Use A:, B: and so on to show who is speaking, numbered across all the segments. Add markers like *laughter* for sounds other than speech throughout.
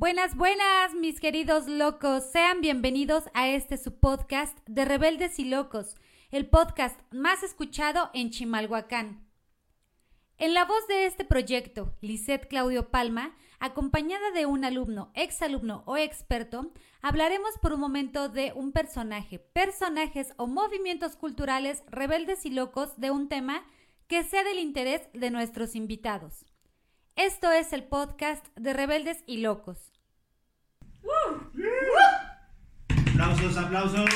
A: Buenas, buenas, mis queridos locos. Sean bienvenidos a este su podcast de Rebeldes y Locos, el podcast más escuchado en Chimalhuacán. En la voz de este proyecto, Lisette Claudio Palma, acompañada de un alumno, exalumno o experto, hablaremos por un momento de un personaje, personajes o movimientos culturales rebeldes y locos de un tema que sea del interés de nuestros invitados. Esto es el podcast de Rebeldes y Locos.
B: Aplausos, aplausos.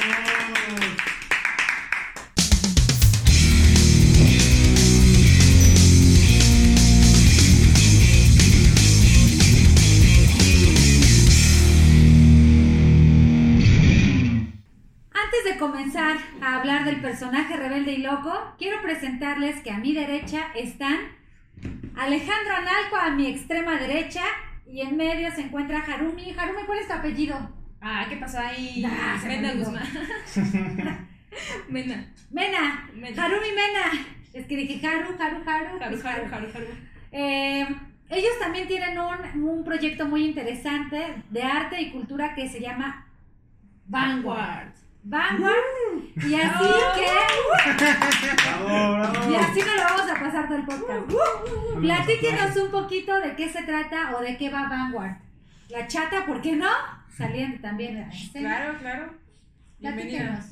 A: Antes de comenzar a hablar del personaje rebelde y loco, quiero presentarles que a mi derecha están Alejandro Analco a mi extrema derecha y en medio se encuentra Harumi. Harumi, ¿cuál es tu apellido?
C: Ah, ¿qué pasó ahí? *laughs*
A: Ah, me
C: Mena. Guzmán. *laughs* Mena.
A: Mena,
C: Mena.
A: Harumi Mena. Es que dije Haru, Haru, Haru.
C: Jaru,
A: es
C: jaru, jaru, jaru.
A: Eh, ellos también tienen un, un proyecto muy interesante de arte y cultura que se llama Vanguard. Vanguard. Y así que...
B: Bravo, bravo.
A: Y así nos lo vamos a pasar todo el podcast. Platíquenos un poquito de qué se trata o de qué va Vanguard. La chata, ¿por qué no? Saliendo también. de la escena.
C: Claro, claro.
A: Platíquenos.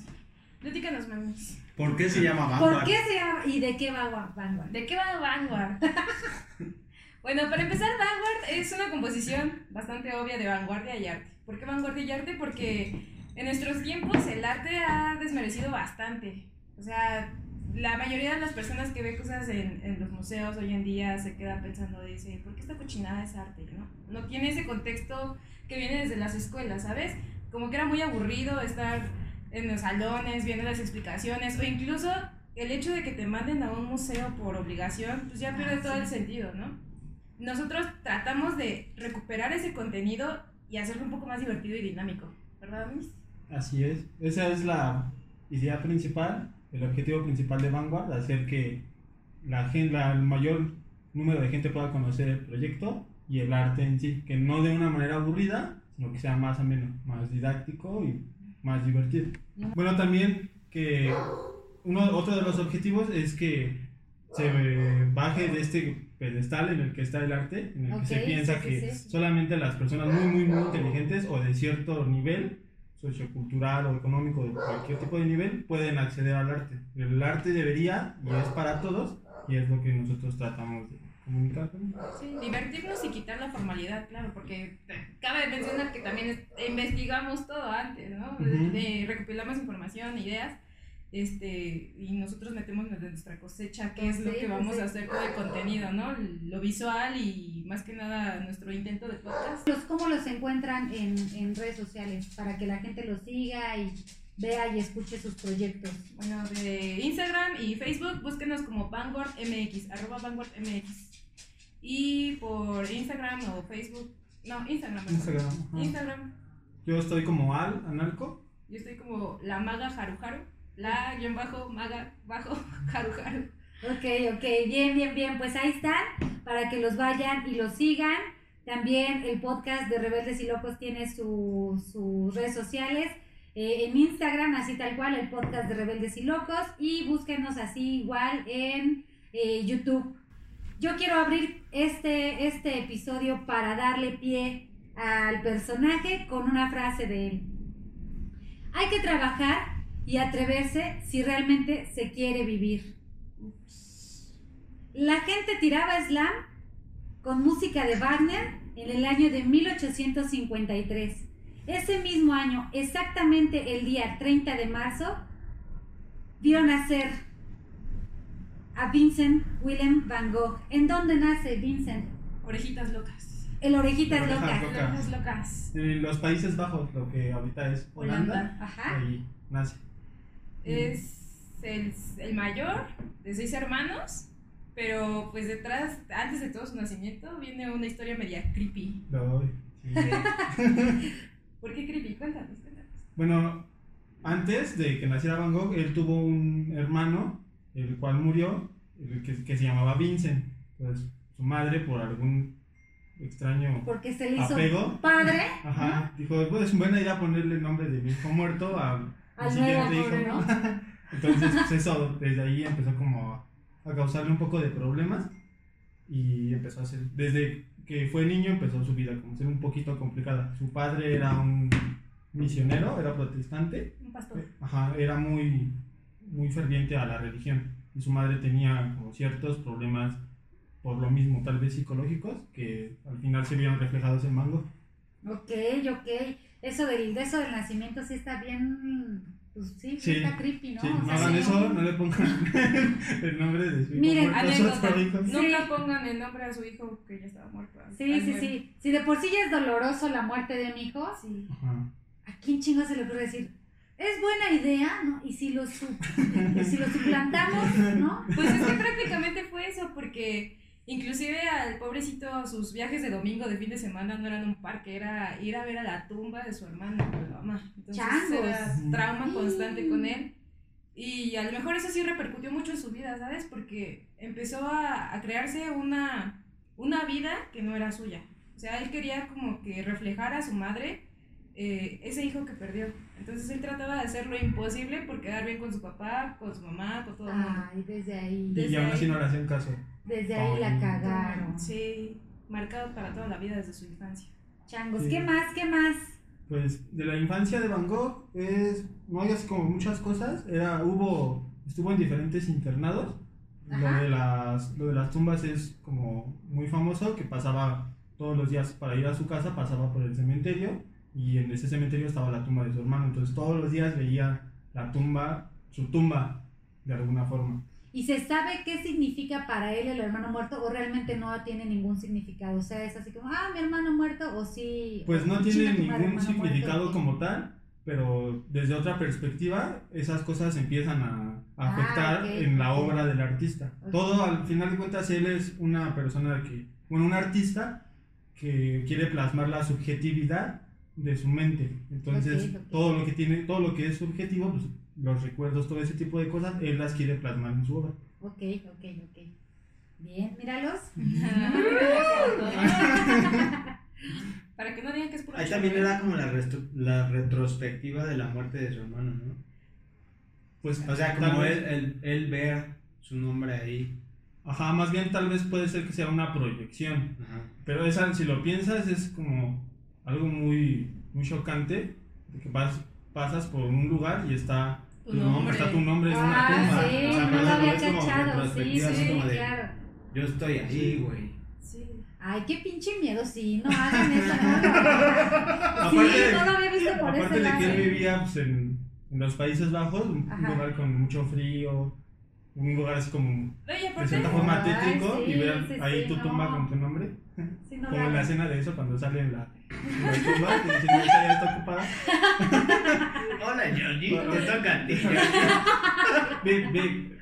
C: Platícanos, mamis.
B: ¿Por qué se llama
A: ¿Por
B: Vanguard?
A: qué se llama y de qué va Vanguard?
C: ¿De qué va Vanguard? *laughs* bueno, para empezar, Vanguard es una composición bastante obvia de vanguardia y arte. ¿Por qué vanguardia y arte? Porque en nuestros tiempos el arte ha desmerecido bastante. O sea, la mayoría de las personas que ve cosas en, en los museos hoy en día se queda pensando, dice, ¿por qué esta cochinada es arte? ¿no? no tiene ese contexto que viene desde las escuelas, ¿sabes? Como que era muy aburrido estar en los salones viendo las explicaciones o incluso el hecho de que te manden a un museo por obligación, pues ya pierde
A: Ah,
C: todo
A: sí.
C: el sentido, ¿no? Nosotros tratamos de recuperar ese contenido y hacerlo un poco más divertido y dinámico, ¿verdad, Miss?
D: Así es, esa es la idea principal, el objetivo principal de Vanguard, hacer que la gente, la- el mayor número de gente pueda conocer el proyecto y el arte en sí, que no de una manera aburrida, sino que sea más ameno, más didáctico y más divertido. Bueno, también que uno, otro de los objetivos es que se baje de este pedestal en el que está el arte, en el que se piensa
A: sí, sí,
D: que
A: sí.
D: solamente las personas muy, muy, muy inteligentes o de cierto nivel sociocultural o económico, de cualquier tipo de nivel, pueden acceder al arte. El arte debería y es para todos y es lo que nosotros tratamos de comunicar.
C: Sí, divertirnos y quitar la formalidad, claro, porque cabe mencionar que también es- investigamos todo antes, ¿no?
D: Ujú.
C: De- recopilamos información, ideas, este, y nosotros metemos de nuestra cosecha qué es lo que vamos
A: sí.
C: a hacer con el contenido, ¿no? Lo visual y más que nada nuestro intento de podcast.
A: ¿Cómo los encuentran en, en redes sociales? Para que la gente los siga y vea y escuche sus proyectos.
C: Bueno, de Instagram y Facebook, búsquenos como Vanguard MX, arroba Vanguard MX. Y por Instagram o Facebook, no, Instagram.
D: Instagram. Yo estoy como Al, Analco.
C: Yo estoy como la maga Haru Haru. La guion bajo maga bajo *laughs* Haru Haru.
A: Ok, ok, bien, bien, bien. Pues ahí están, para que los vayan y los sigan. También el podcast de Rebeldes y Locos tiene su- sus redes sociales. eh, en Instagram, así tal cual, el podcast de Rebeldes y Locos. Y búsquenos así igual en eh, YouTube. Yo quiero abrir este, este episodio para darle pie al personaje con una frase de él. Hay que trabajar y atreverse si realmente se quiere vivir. La gente tiraba slam con música de Wagner en el año de 1853. Ese mismo año, exactamente el día 30 de marzo, vio nacer a Vincent Willem van Gogh. ¿En dónde nace Vincent?
C: Orejitas locas.
A: El Orejitas Locas.
D: Locas.
C: Orejas locas.
D: En los Países Bajos, lo que ahorita es Holanda,
C: Holanda.
A: Ajá.
D: ahí nace.
C: Es el, el mayor de seis hermanos. Pero pues detrás, antes de todo su nacimiento, viene una historia media creepy.
D: Lo- sí. *laughs*
C: ¿Por qué creepy? Cuéntanos, cuéntanos.
D: Bueno, antes de que naciera Van Gogh, él tuvo un hermano, el cual murió, el que, que se llamaba Vincent. Entonces, su madre, por algún extraño
A: Porque se le hizo
D: apego.
A: padre
D: Ajá, dijo, pues es buena idea ponerle el nombre de mi hijo muerto a, al
A: al
D: siguiente hijo.
A: ¿no? *laughs*
D: Entonces, pues eso, desde ahí empezó como a, a causarle un poco de problemas y empezó a ser, desde que fue niño empezó su vida como a ser un poquito complicada. Su padre era un misionero, era protestante,
C: Un pastor.
D: ajá, era muy, muy ferviente a la religión y su madre tenía como ciertos problemas por lo mismo, tal vez psicológicos, que al final se vieron reflejados en Mango.
A: Ok, ok. Eso del, de eso del nacimiento sí está bien. Pues sí,
D: Sí,
A: está creepy, ¿no?
D: Sí,
A: O
D: no
A: sea,
D: hagan
A: sí,
D: eso, no le pongan *laughs* el nombre de su hijo
A: Miren,
D: muerto
C: Anécdota. Nunca pongan el nombre a su hijo que ya estaba muerto.
A: Sí, sí, sí. Si de por sí ya es doloroso la muerte de un hijo,
C: Sí.
D: Ajá.
A: ¿a quién chingo se le ocurre decir? Es buena idea, ¿no? Y si lo, su- y si lo suplantamos, ¿no?
C: Pues es que prácticamente fue eso, porque inclusive al pobrecito sus viajes de domingo de fin de semana no eran un parque, era ir a ver a la tumba de su hermano, de la mamá. Entonces
A: Changos.
C: era trauma constante con él. Y a lo mejor eso sí repercutió mucho en su vida, ¿sabes? Porque empezó a, a crearse una, una vida que no era suya. O sea, él quería como que reflejar a su madre eh, ese hijo que perdió. Entonces él trataba de hacer lo imposible por quedar bien con su papá, con su mamá, con todo el mundo.
A: Ay, desde ahí.
D: Y
C: Desde
D: aún así
C: ahí.
D: no le hacían caso.
A: Desde ahí la cagaron.
C: Sí, marcado para toda la vida desde su infancia.
A: Changos,
D: Sí.
A: ¿qué más? ¿Qué más?
D: Pues de la infancia de Van Gogh es, no hay así como muchas cosas. Era, hubo, estuvo en diferentes internados. Lo de, las, lo de las tumbas es como muy famoso, que pasaba todos los días para ir a su casa, pasaba por el cementerio y en ese cementerio estaba la tumba de su hermano. Entonces todos los días veía la tumba, su tumba, de alguna forma.
A: ¿Y se sabe qué significa para él el hermano muerto o realmente no tiene ningún significado? O sea, es así como, ah, mi hermano muerto o sí.
D: Pues no tiene ningún significado
A: muerto.
D: como tal, pero desde otra perspectiva, esas cosas empiezan a,
A: Ah,
D: afectar
A: ok,
D: en la
A: ok.
D: obra del artista.
A: Ok.
D: Todo, al final de cuentas, él es una persona que, bueno, un artista que quiere plasmar la subjetividad de su mente. Entonces, todo lo que tiene, todo lo que es subjetivo, pues, los recuerdos, todo ese tipo de cosas, él las quiere plasmar en su obra.
A: Ok, ok, ok. Bien, míralos. *laughs*
C: Para que no digan que es puro
B: Ahí también era como la, la retrospectiva de la muerte de su hermano, ¿no?
D: Pues,
B: O sea, como él, él, él ver su nombre ahí.
D: Ajá, más bien tal vez puede ser que sea una proyección.
B: Ajá.
D: Pero esa, si lo piensas, es como algo muy, muy chocante. De que vas, pasas por un lugar y está
C: Tu
D: tu nombre,
C: nombre.
D: está tu nombre en una
A: Ah,
D: tumba.
A: sí,
B: O sea,
A: no lo había
B: es como
A: cachado. Sí, sí,
B: así como de-
A: claro.
B: Yo estoy ahí, güey.
C: Sí.
A: Ay, qué pinche miedo, sí, no hagan eso. No, no, no. *laughs*
D: Aparte
A: Sí,
D: de-
A: no lo había visto por
D: Aparte
A: ese
D: de
A: lado.
D: que él vivía pues, en, en los Países Bajos, un
A: Ajá.
D: lugar con mucho frío, un lugar así como de
C: aparte,
D: cierta forma
A: Ay,
D: tétrico
A: sí,
D: y ver ahí tu tumba con tu nombre.
A: No
D: como en la escena de eso cuando sale en la, la tumba y dicen, esa ya está ocupada. *laughs*
B: Hola, Johnny. Te toca a ti. *laughs*
D: Big, big.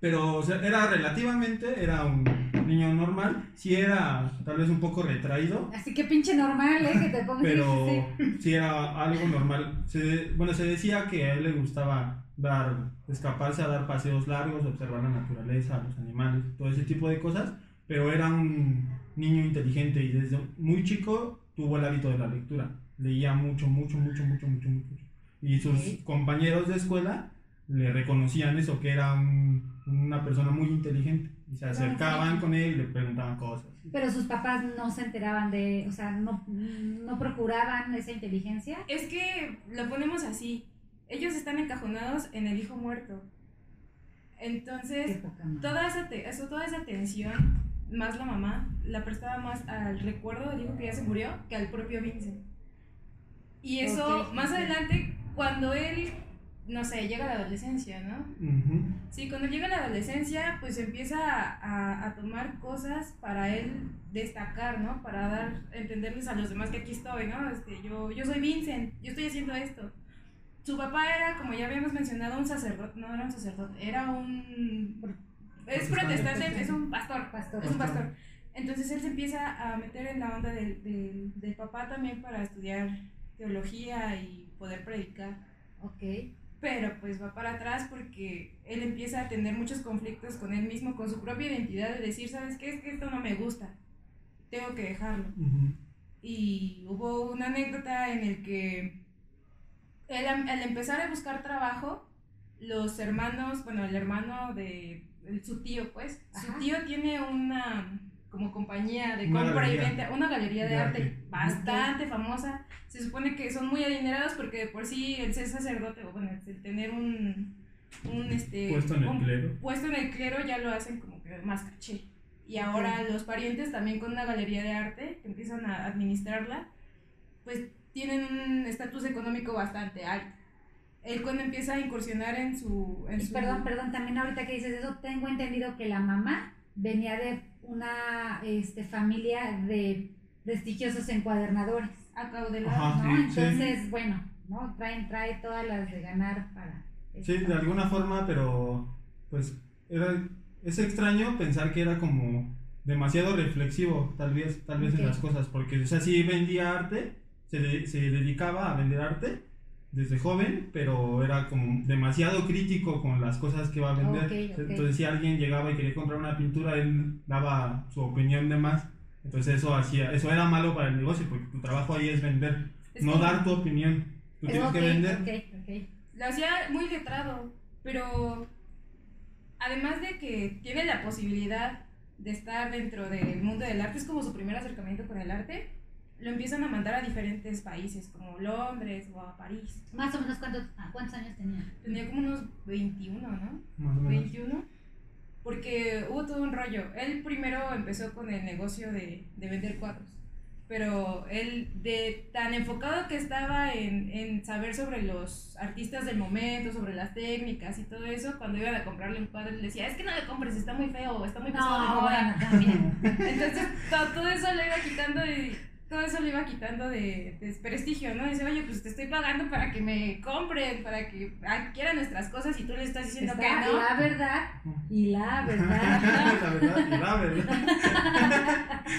D: Pero o sea, era relativamente, era un niño normal, sí era tal vez un poco retraído,
A: Así que pinche normal, ¿eh? Que te pongas.
D: pero
A: sí,
D: era algo normal. Se- bueno, se decía que a él le gustaba dar, escaparse a dar paseos largos, observar la naturaleza, los animales, todo ese tipo de cosas, pero era un niño inteligente y desde muy chico tuvo el hábito de la lectura. Leía mucho, mucho, mucho, mucho, mucho, mucho. Y sus
A: Ok.
D: compañeros de escuela le reconocían eso, que era un- una persona muy inteligente. Y se acercaban
A: sí.
D: con él y le preguntaban cosas.
A: Pero sus papás no se enteraban de, o sea, no, no procuraban esa inteligencia.
C: es que lo ponemos así. Ellos están encajonados en el hijo muerto. Entonces, toda esa, te- eso, toda esa atención, más la mamá, la prestaba más al recuerdo del hijo que ya se murió que al propio Vincent. Y eso, más adelante, cuando él, no sé, llega a la adolescencia, ¿no? Sí, cuando llega a la adolescencia, pues empieza a, a- a tomar cosas para él destacar, ¿no? Para dar, entenderles a los demás que aquí estoy, ¿no? Este, yo, yo soy Vincent, yo estoy haciendo esto. Su papá era, como ya habíamos mencionado, un sacerdote, no era un sacerdote, era un... Es
D: Protestante.
C: es un pastor,
A: Pastor.
C: es un pastor. Entonces él se empieza a meter en la onda del, del, del papá también para estudiar teología y poder predicar.
A: Ok.
C: pero pues va para atrás porque él empieza a tener muchos conflictos con él mismo, con su propia identidad, de decir, ¿sabes qué? Es que esto no me gusta, tengo que dejarlo. Y hubo una anécdota en el que am- al empezar a buscar trabajo, los hermanos, bueno, el hermano de el- su tío, pues,
A: Ajá.
C: su tío tiene una como compañía de
D: Una
C: compra y venta, una galería de,
D: De
C: arte,
D: arte.
C: bastante famosa. Se supone que son muy adinerados porque de por sí el ser sacerdote, o bueno, el tener un, un este
D: Puesto en el
C: un
D: clero.
C: puesto en el clero ya lo hacen como que más caché. Y ahora los parientes también con una galería de arte que empiezan a administrarla, pues tienen un estatus económico bastante alto. Él cuando empieza a incursionar en su... En
A: Y
C: su
A: perdón, perdón, también ahorita que dices eso, tengo entendido que la mamá venía de una este, familia de prestigiosos encuadernadores,
C: Acaudalado.
D: Ajá.
A: ¿no?
D: sí, sí.
A: Entonces, bueno, ¿no? Traen, trae todas las de ganar para...
D: Sí, de alguna forma, pero pues era, es extraño pensar que era como demasiado reflexivo, tal vez, tal vez
A: Ok.
D: en las cosas, porque o sea, sí vendía arte, se, de- se dedicaba a vender arte desde joven, pero era como demasiado crítico con las cosas que va a vender.
A: Ok, ok.
D: Entonces, si alguien llegaba y quería comprar una pintura, él daba su opinión de más. Entonces, eso hacía, eso era malo para el negocio, porque tu trabajo ahí es vender,
C: Es
D: no
C: como-
D: dar tu opinión. Tú tienes
A: Ok,
D: que vender.
A: ok, ok.
C: Lo hacía muy letrado, pero además de que tiene la posibilidad de estar dentro del mundo del arte, es como su primer acercamiento con el arte, lo empiezan a mandar a diferentes países, como Londres o a París.
A: Más o menos, ¿cuántos, ah, ¿cuántos años tenía?
C: Tenía como unos 21, ¿no?
D: Más o menos.
C: 21. Porque hubo todo un rollo. Él primero empezó con el negocio de, de vender cuadros. Pero él, de tan enfocado que estaba en, en saber sobre los artistas del momento, sobre las técnicas y todo eso, cuando iban a comprarle un cuadro, él decía: Es que no le compres, está muy feo, está muy pasado de
A: No,
C: moda".
A: bueno, también. *laughs*
C: Entonces, todo, todo eso le iba quitando y todo eso le iba quitando de, de prestigio, ¿no? Dice, oye, pues te estoy pagando para que me compren, para que adquieran nuestras cosas y tú le estás diciendo
A: Está
C: que no.
A: la verdad y la *laughs* verdad.
D: la verdad, y la verdad. *laughs*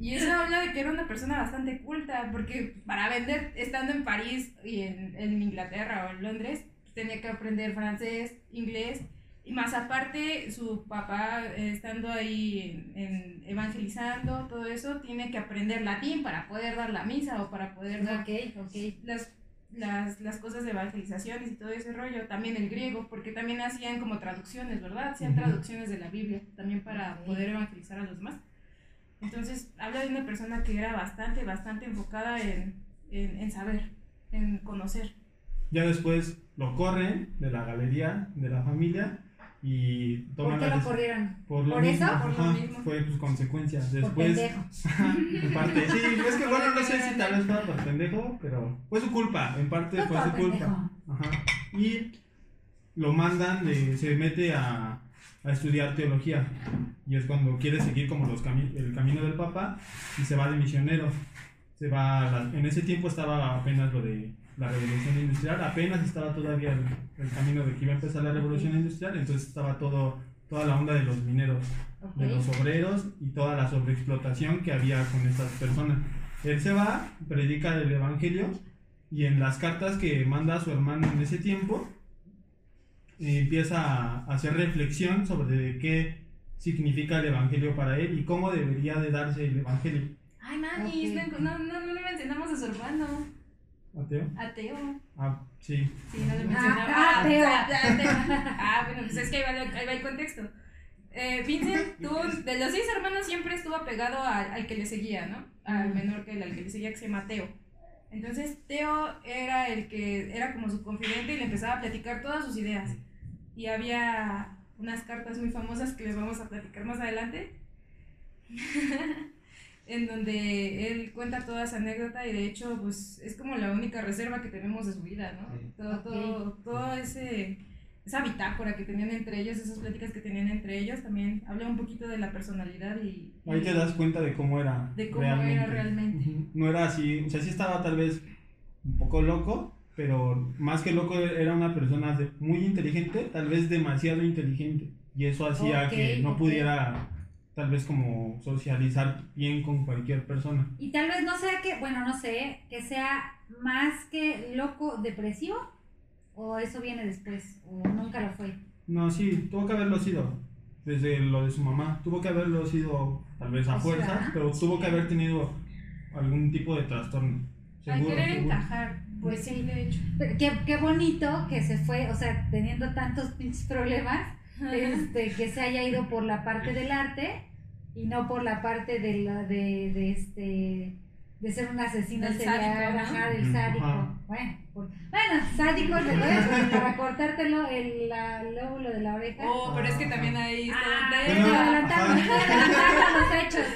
C: Y eso habla de que era una persona bastante culta, porque para vender estando en París y en, en Inglaterra o en Londres, tenía que aprender francés, inglés, y más aparte su papá eh, estando ahí en, en evangelizando, todo eso, tiene que aprender latín para poder dar la misa o para poder dar
A: Ok, ok.
C: las, las, las cosas de evangelizaciones y todo ese rollo, también el griego, porque también hacían como traducciones, ¿verdad? Hacían
D: Ujú.
C: traducciones de la Biblia, también para
A: Ok.
C: poder evangelizar a los demás. Entonces, habla de una persona que era bastante, bastante enfocada en, en, en saber, en conocer.
D: Ya después lo corren de la galería de la familia y
A: ¿Por
D: toman
A: qué
D: la
A: lo corrieron?
D: por lo
A: ¿Por
D: mismo,
A: eso?
C: Por lo mismo.
D: fue pues consecuencia.
A: Por
D: Después,
A: pendejo. *laughs*
D: en parte, sí, es que bueno, no sé si tal vez fuera por pendejo, pero fue su culpa, en parte
A: No
D: fue
A: por
D: su culpa. Ajá. Y lo mandan, se mete a, a estudiar teología. Y es cuando quiere seguir como los cami- el camino del Papa y se va de misionero. Se va la- en ese tiempo estaba apenas lo de la revolución industrial, apenas estaba todavía el, el camino de que iba a empezar la revolución industrial, entonces estaba todo, toda la onda de los mineros
A: Ok.
D: de los obreros y toda la sobreexplotación que había con estas personas. Él se va, predica el evangelio y en las cartas que manda a su hermano en ese tiempo eh, empieza a hacer reflexión sobre qué significa el evangelio para él y cómo debería de darse el evangelio.
C: Ay, manis,
A: Ok.
C: no, no, no le mencionamos a su hermano,
D: ¿Ateo?
C: ateo.
D: Ah, sí.
C: Sí, no le
A: Ah,
C: mencionaba.
A: ah, ateo.
C: ah, ateo. Ah, bueno, pues es que ahí va, lo- ahí va el contexto. Eh, Vincent, tuvo, de los seis hermanos, siempre estuvo apegado al, al que le seguía, ¿no? Al menor que él, al que le seguía, que se llama Teo. Entonces, Teo era el que era como su confidente y le empezaba a platicar todas sus ideas. Y había unas cartas muy famosas que les vamos a platicar más adelante. *laughs* en donde él cuenta toda esa anécdota y de hecho pues es como la única reserva que tenemos de su vida, ¿no?
B: Sí.
C: Todo, todo, todo ese esa bitácora que tenían entre ellos, esas pláticas que tenían entre ellos, también habla un poquito de la personalidad y...
D: Ahí te das cuenta de cómo era.
C: De cómo era realmente.
D: No era así, o sea, sí estaba tal vez un poco loco, pero más que loco era una persona muy inteligente, tal vez demasiado inteligente. Y eso hacía
A: Ok,
D: que no
A: ok.
D: pudiera tal vez como socializar bien con cualquier persona.
A: Y tal vez no sea que, bueno, no sé, que sea más que loco depresivo. ¿O eso viene después? ¿O nunca lo fue?
D: No, sí, tuvo que haberlo sido. Desde lo de su mamá. Tuvo que haberlo sido, tal vez a
A: Pues,
D: fuerza,
A: ¿verdad?
D: pero tuvo que haber tenido algún tipo de trastorno.
C: Al
D: Seguro,
C: querer
D: seguro.
C: encajar. Pues sí, de hecho.
A: Pero Qué, qué bonito que se fue, o sea, teniendo tantos pinches problemas, este, que se haya ido por la parte del arte y no por la parte de la de, de este de ser un asesino
C: Del
A: serial,
C: sádico, ¿no?
A: ajá, del
D: Ujú.
A: sádico.
D: Ajá.
A: Bueno, por- bueno, sádico, ¿recuerdas? para cortártelo el la- el lóbulo de la oreja.
C: Oh, pero es que también ahí está
A: Ah, *laughs* los hechos.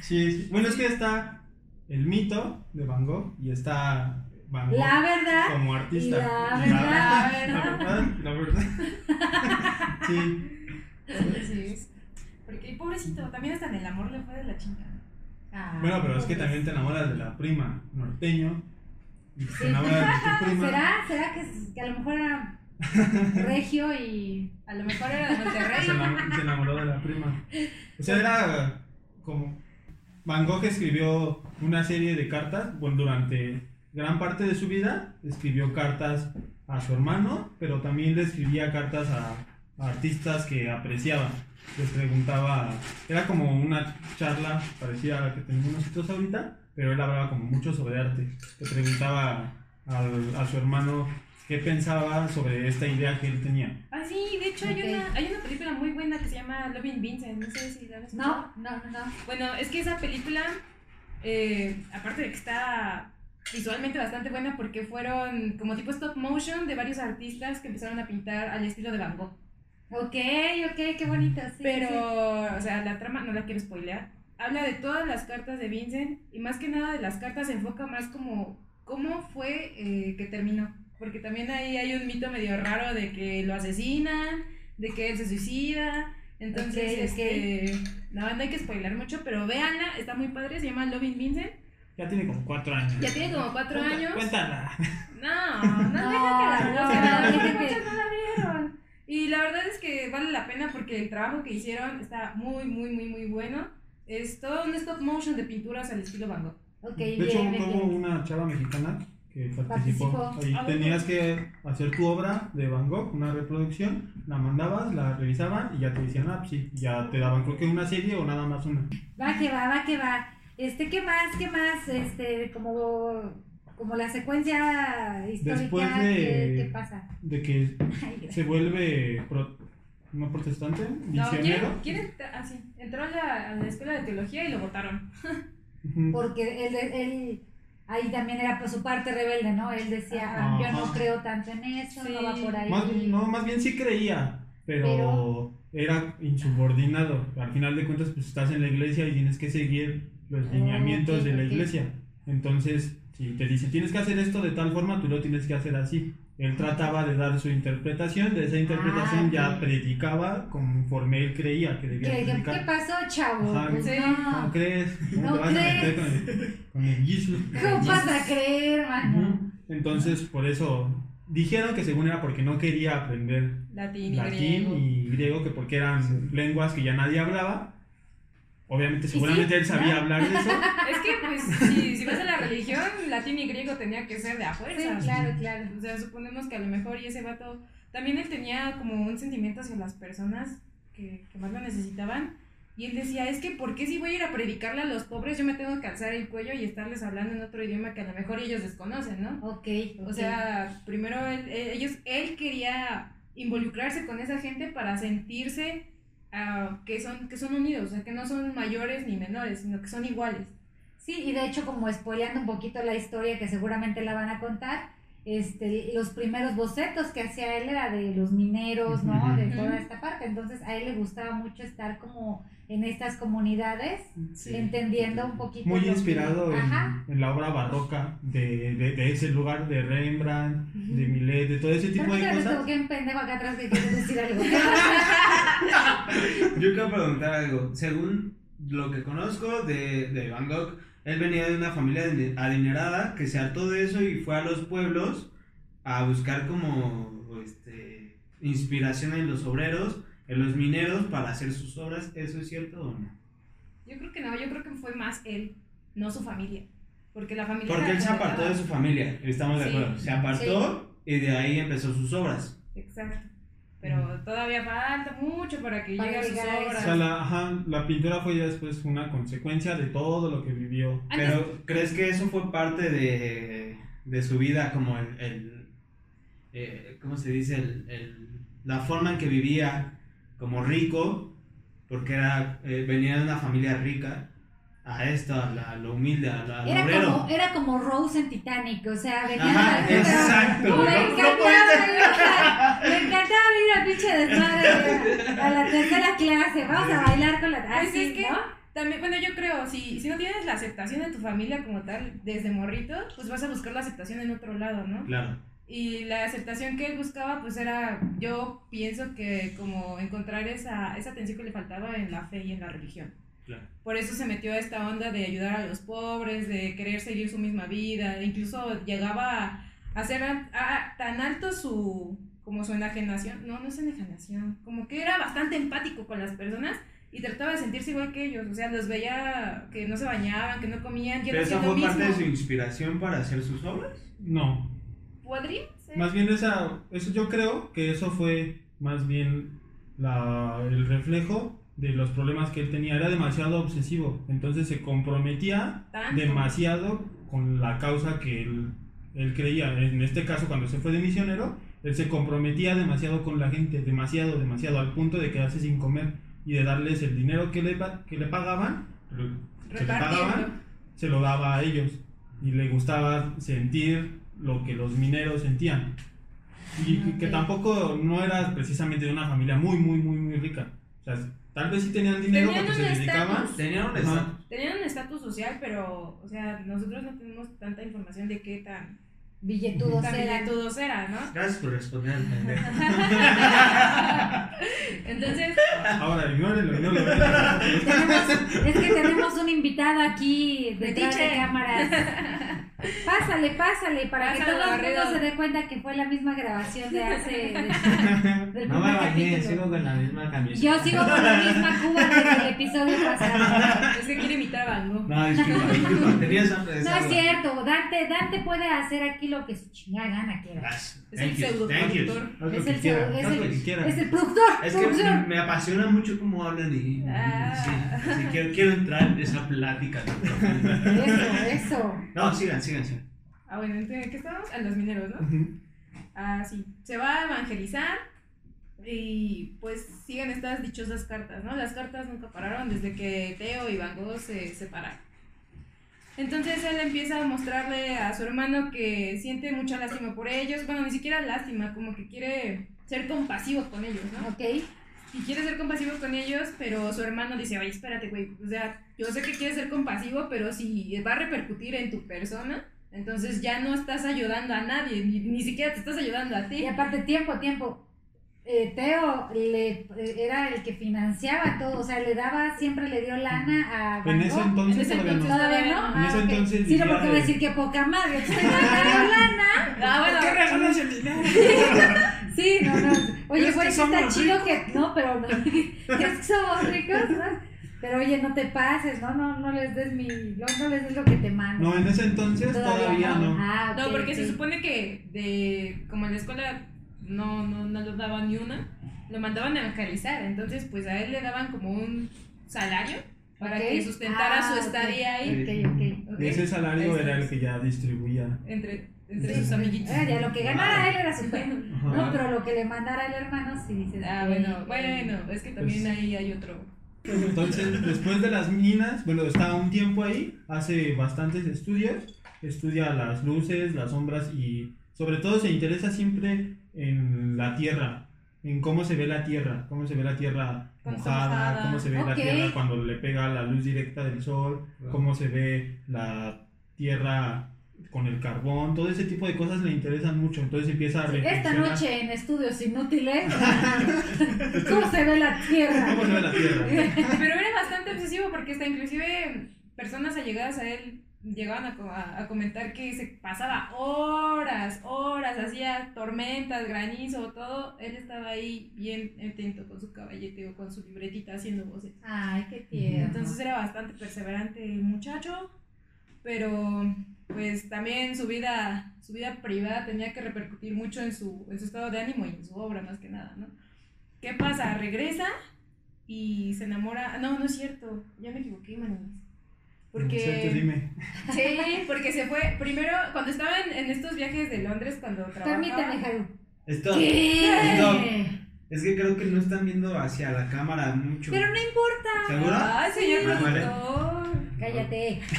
D: Sí, sí. Bueno, es que está el mito de Van Gogh y está Van Gogh
A: La verdad,
D: como artista.
A: la
D: Y
A: verdad,
D: la verdad, la verdad. *laughs* Sí.
C: Sí, sí. Porque pobrecito, también hasta en el amor le fue de la chingada.
A: Ah,
D: Bueno, pero es que también te enamoras de la prima norteño. Y te enamoras de tu *laughs* prima.
A: ¿Será? ¿Será que, que a lo mejor era regio y
C: A lo mejor era de Monterrey.
D: se enamoró de la prima. O sea, era como. Van Gogh escribió una serie de cartas. Bueno, durante gran parte de su vida escribió cartas a su hermano, pero también le escribía cartas a, a artistas que apreciaba. Les preguntaba. Era como una charla parecida a la que tenemos nosotros ahorita, pero él hablaba como mucho sobre arte. Le preguntaba al- a su hermano qué pensaba sobre esta idea que él tenía.
C: Ah, sí, de hecho hay, una, hay una película muy buena que se llama Loving Vincent. No sé si la escuchado.
A: No, no, no, no.
C: Bueno, es que esa película, eh, aparte de que está visualmente bastante buena porque fueron como tipo stop motion de varios artistas que empezaron a pintar al estilo de Van Gogh.
A: Ok, ok, qué bonito. Sí,
C: Pero,
A: sí.
C: o sea, la trama no la quiero spoilear. Habla de todas las cartas de Vincent y más que nada de las cartas se enfoca más como cómo fue eh, que terminó. Porque también ahí hay un mito medio raro de que lo asesinan, de que él se suicida. Entonces,
A: Ok, ok.
C: este, no, no hay que spoiler mucho, pero véanla, está muy padre, se llama Loving Vincent.
D: Ya tiene como cuatro años.
C: Ya tiene como cuatro
D: Cuenta-
C: años.
D: Cuéntala.
C: No, no,
A: No,
C: deja que la
A: no, no, que-
C: no la vieron. Y la verdad es que vale la pena porque el trabajo que hicieron está muy, muy, muy, muy bueno. Es todo un stop motion de pinturas al estilo Van Gogh.
A: Ok,
D: de
A: bien,
D: hecho,
A: bien,
D: hubo
A: bien.
D: una chava mexicana que participó.
A: Participó.
D: Y
C: Ah,
D: tenías que hacer tu obra de Van Gogh, una reproducción, la mandabas, la revisaban y ya te decían, ah, pues sí, ya te daban creo que una serie o nada más una.
A: Va que va, va que va. Este, ¿qué más? ¿Qué más? Este, como, como la secuencia histórica,
D: Después de-
A: ¿qué, qué pasa?
D: De que *laughs*
A: Ay,
D: se vuelve pro- no protestante,
C: No. ¿quién, ah, sí, entró a la, a la escuela de teología y lo votaron.
A: Porque él, él, ahí también era pues, su parte rebelde, ¿no? Él decía,
D: Ajá.
A: yo no creo tanto en eso,
C: Sí.
A: no va por ahí.
D: Más, no, más bien sí creía, pero,
A: Pero-
D: era insubordinado. Al final de cuentas, pues estás en la iglesia y tienes que seguir los
A: Oh,
D: lineamientos de la iglesia. Entonces, si te dicen tienes que hacer esto de tal forma, tú lo tienes que hacer así. Él trataba de dar su interpretación, de esa interpretación
A: Ah,
D: ya predicaba conforme él creía que debía
A: ¿Qué,
D: predicar.
A: qué pasó, chavo?
D: Ajá,
A: Pues
C: sí.
A: no.
D: ¿Cómo crees?
A: No
D: te vas a meter
A: crees.
D: con el, con el? *laughs*
A: ¿Cómo vas a creer, mano?
D: Ujú. Entonces, por eso dijeron que según era porque no quería aprender
C: Latín y
D: latín
C: griego.
D: y griego, que porque eran lenguas que ya nadie hablaba. Obviamente, seguramente
A: sí?
D: él sabía
A: ¿Ya?
D: hablar de eso. *laughs*
C: Es que, pues, si, si vas a la religión, latín y griego tenía que ser de a
A: Sí,
C: fuerzas.
A: claro, claro.
C: O sea, suponemos que a lo mejor y ese vato también él tenía como un sentimiento hacia las personas que, que más lo necesitaban. Y él decía, es que ¿por qué si voy a ir a predicarle a los pobres yo me tengo que alzar el cuello y estarles hablando en otro idioma que a lo mejor ellos desconocen, ¿no?
A: Ok,
C: O
A: ok.
C: sea, primero él, él- ellos, él quería involucrarse con esa gente para sentirse ah, que, son, que son unidos, o sea, que no son mayores ni menores, sino que son iguales.
A: Sí, y de hecho, como spoileando un poquito la historia que seguramente la van a contar, este, los primeros bocetos que hacía él era de los mineros, ¿no? De toda esta parte. Entonces, a él le gustaba mucho estar como en estas comunidades,
B: Sí.
A: entendiendo un poquito.
D: Muy
A: que-
D: inspirado en, en la obra barroca de, de, de ese lugar de Rembrandt, de Millet, de todo ese tipo de cosas.
A: que un pendejo acá atrás que quiere decir algo. *laughs*
B: Yo quiero preguntar algo. Según lo que conozco de, de Van Gogh, él venía de una familia adine- adinerada que se hartó de eso y fue a los pueblos a buscar como este, inspiración en los obreros, en los mineros para hacer sus obras. ¿Eso es cierto o no?
C: Yo creo que no, yo creo que fue más él, no su familia. Porque la familia.
B: Porque él se apartó de su familia, estamos de acuerdo. Se apartó y de ahí empezó sus obras.
C: Exacto. Pero todavía falta mucho para que
A: Para
C: llegue a sus
A: a
C: obras.
D: O sea, la, ajá, la pintura fue ya después una consecuencia de todo lo que vivió.
C: Antes-
B: Pero, ¿crees que eso fue parte de, de su vida, como el, el eh, ¿cómo se dice? El, el- la forma en que vivía como rico, porque era, eh, venía de una familia rica, a esto, a la, a lo humilde, a la,
A: Era
B: obrero.
A: como, era como Rose en Titanic, o sea, venía
B: Ajá,
A: pero-
B: exacto.
A: Me encantaba, *laughs* me encantaba ir a pinche desmadre a la tercera clase. Vamos a bailar con la
C: Pues
A: así,
C: es que-
A: ¿no?
C: También, bueno, yo creo, si, si no tienes la aceptación de tu familia como tal, desde morrito, pues vas a buscar la aceptación en otro lado, ¿no?
B: Claro.
C: Y la aceptación que él buscaba, pues era, yo pienso que como encontrar esa, esa atención que le faltaba en la fe y en la religión.
B: Claro.
C: Por eso se metió a esta onda de ayudar a los pobres, de querer seguir su misma vida, e incluso llegaba a hacer a- a- tan alto su, como su enajenación, no, no es enajenación, como que era bastante empático con las personas y trataba de sentirse igual que ellos, o sea, los veía que no se bañaban, que no comían, él
B: ¿Pero esa fue parte de su inspiración para hacer sus obras?
D: No,
C: ¿Podría ser?
D: más bien esa, eso yo creo que eso fue más bien la, el reflejo de los problemas que él tenía. Era demasiado obsesivo, entonces se comprometía
C: Tanto.
D: demasiado con la causa que él, él creía. En este caso, cuando se fue de misionero, él se comprometía demasiado con la gente, demasiado, demasiado, al punto de quedarse sin comer y de darles el dinero que le, que le pagaban, que le pagaban, se lo daba a ellos. Y le gustaba sentir lo que los mineros sentían. Y que- que
A: Ok.
D: tampoco no era precisamente de una familia muy, muy, muy, muy rica. O sea, tal vez sí tenían dinero
C: Tenían
D: porque se dedicaban.
B: Tenían un estatus.
C: Tenían un estatus social, pero, o sea, nosotros no tenemos tanta información de qué tan,
A: Billetudos eran.
C: billetudos era, ¿no?
B: Gracias por responder. *laughs*
C: Entonces,
D: Ahora, ignórenlo, ignórenlo. *laughs*
A: Tenemos- es que tenemos un invitado aquí detrás de cámaras. Pásale, pásale, para que todo el mundo se dé cuenta que fue la misma grabación de hace. *laughs* del
E: No me bañé,
A: capítulo.
E: sigo con la misma camisa.
A: Yo sigo con la misma *laughs* cuba desde el episodio pasado.
C: es que quiere imitar a Van.
B: No. Tenías hambre de
A: No es
B: agua.
A: cierto, Dante, Dante puede hacer aquí lo que su chingada gana quiera.
B: Gracias.
C: Es
B: Thank
C: el pseudo productor.
A: Es
D: que
A: el,
D: quiera,
A: es el-
D: que
A: es productor.
B: Es que me apasiona mucho cómo hablan y
C: Ah.
B: sí, sí, quiero, quiero entrar en esa plática.
A: Eso, eso.
B: No, sigan, sigan, sigan.
C: Ah, bueno, entonces, ¿qué estamos? A los mineros, ¿no? Ah, sí. Se va a evangelizar y pues siguen estas dichosas cartas, ¿no? Las cartas nunca pararon desde que Teo y Van Gogh se separaron. Entonces él empieza a mostrarle a su hermano que siente mucha lástima por ellos, bueno, ni siquiera lástima, como que quiere ser compasivo con ellos, ¿no?
A: Ok.
C: y quiere ser compasivo con ellos, pero su hermano dice, oye, espérate, güey, o sea, yo sé que quieres ser compasivo, pero si va a repercutir en tu persona, entonces ya no estás ayudando a nadie, ni, ni siquiera te estás ayudando a ti.
A: Y aparte, tiempo, tiempo. Eh, Teo le, eh, era el que financiaba todo, o sea, le daba, siempre le dio lana a Van
D: En ese entonces
C: En ese
D: todavía no.
C: entonces-
A: ¿Todavía no?
C: En
D: ese
A: Ah,
D: entonces
A: Sí, no, porque voy a
D: de-
A: decir que poca madre. Te estoy dando lana.
C: Ah, bueno,
D: ¿Por qué regalas el dinero? *laughs*
A: Sí, no, no. Oye,
D: ¿Crees
A: güey, sí está chido que. No, pero no. *laughs* ¿Crees que somos ricos? ¿no? Pero oye, no te pases, no, no, no les des mi. No, no les des lo que te mando.
D: No, en ese entonces todavía no.
A: Ah,
C: no,
A: ok,
C: porque
A: ok.
C: se supone que de como en la escuela no, no, no le daban ni una, lo mandaban a evangelizar, entonces pues a él le daban como un salario para
A: Ok.
C: que sustentara
A: Ah,
C: su estadía ahí.
D: Ese salario era el que ya distribuía.
C: Entre, entre
A: Sí.
C: sus amiguitos.
A: Ah, ya lo que ganara él era su
D: Ajá.
A: No, pero lo que le mandara el hermano, sí dices.
C: Ah, bueno, bueno, es que también
D: Pues-
C: ahí hay otro.
D: Entonces, después de las minas, bueno, está un tiempo ahí, hace bastantes estudios, estudia las luces, las sombras y sobre todo se interesa siempre en la tierra, en cómo se ve la tierra, cómo se ve la tierra mojada, cómo se ve la tierra cuando le pega la luz directa del sol, cómo se ve la tierra con el carbón, todo ese tipo de cosas le interesan mucho, entonces empieza a
A: Esta noche en Estudios Inútiles, *laughs* ¿cómo se ve la tierra?
D: ¿Cómo se ve la tierra? *laughs*
C: Pero era bastante obsesivo porque hasta inclusive personas allegadas a él llegaban a- a comentar que se pasaba horas, horas, hacía tormentas, granizo, todo. Él estaba ahí bien atento con su caballete o con su libretita haciendo voces.
A: Ay, qué tierno.
C: Entonces era bastante perseverante el muchacho, pero pues también su vida, su vida privada tenía que repercutir mucho en su, en su estado de ánimo y en su obra más que nada, ¿no? ¿Qué pasa? Regresa y se enamora. No, no es cierto, ya me equivoqué, manis.
D: Tú dime. *laughs*
C: Sí, porque se fue. Primero, cuando estaba en, en estos viajes de Londres, cuando trabajaba.
A: Permíteme, Jaru.
B: Stop.
A: ¿Qué?
B: Stop. Es que creo que no están viendo hacia la cámara mucho.
A: Pero no importa.
C: Señor
B: Ah, vale.
A: Cállate. *laughs*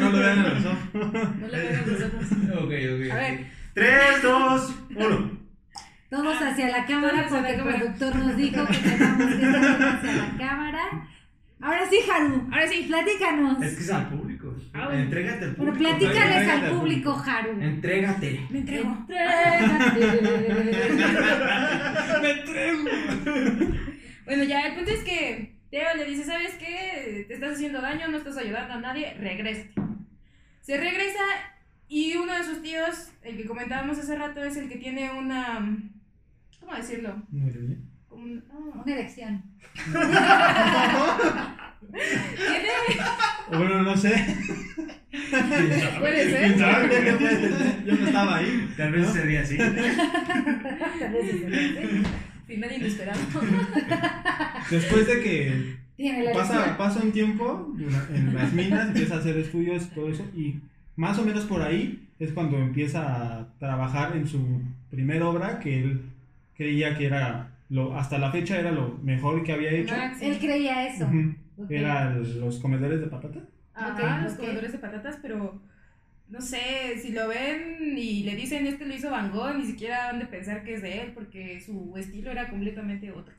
D: No lo vean en los ojos.
C: No le vean los ojos.
B: Ok, ok.
C: A ver.
B: 3, 2, 1.
A: Todos hacia la cámara
C: Todos
A: porque el
C: cámara.
A: productor nos dijo que tenemos que estar hacia la cámara. Ahora sí, Haru.
C: Ahora sí.
A: Platícanos.
B: Es que es al público.
C: Ah, bueno.
B: Entrégate al
A: Bueno,
B: público.
A: platícales
D: Entrégate
A: al
D: al
A: público, Haru.
B: Entrégate.
C: Me entrego.
A: Entrégate. *laughs*
B: Me entrego.
C: Bueno, ya, el punto es que Teo le dice, ¿sabes qué? Te estás haciendo daño, no estás ayudando a nadie, regresa. Se regresa y uno de sus tíos, el que comentábamos hace rato, es el que tiene una... ¿Cómo decirlo? Un- ah,
A: Una elección.
C: tiene...
D: Bueno, no sé.
C: Puede ser.
D: Yo no estaba ahí.
B: Tal vez
D: ¿no?
B: sería así.
A: Tal vez es el-
C: Final inesperado. *laughs*
D: Después de que pasa, pasa un tiempo en las minas, empieza a hacer estudios y todo eso, y más o menos por ahí es cuando empieza a trabajar en su primer obra que él creía que era, lo, hasta la fecha era lo mejor que había hecho.
C: Max,
A: Él creía eso.
D: Ujú.
A: Ok.
D: Era el- los comedores de patata.
C: Ajá,
A: Ok,
C: los
A: ok.
C: comedores de patatas, pero no sé, si lo ven y le dicen este lo hizo Van Gogh, ni siquiera han de pensar que es de él, porque su estilo era completamente otro.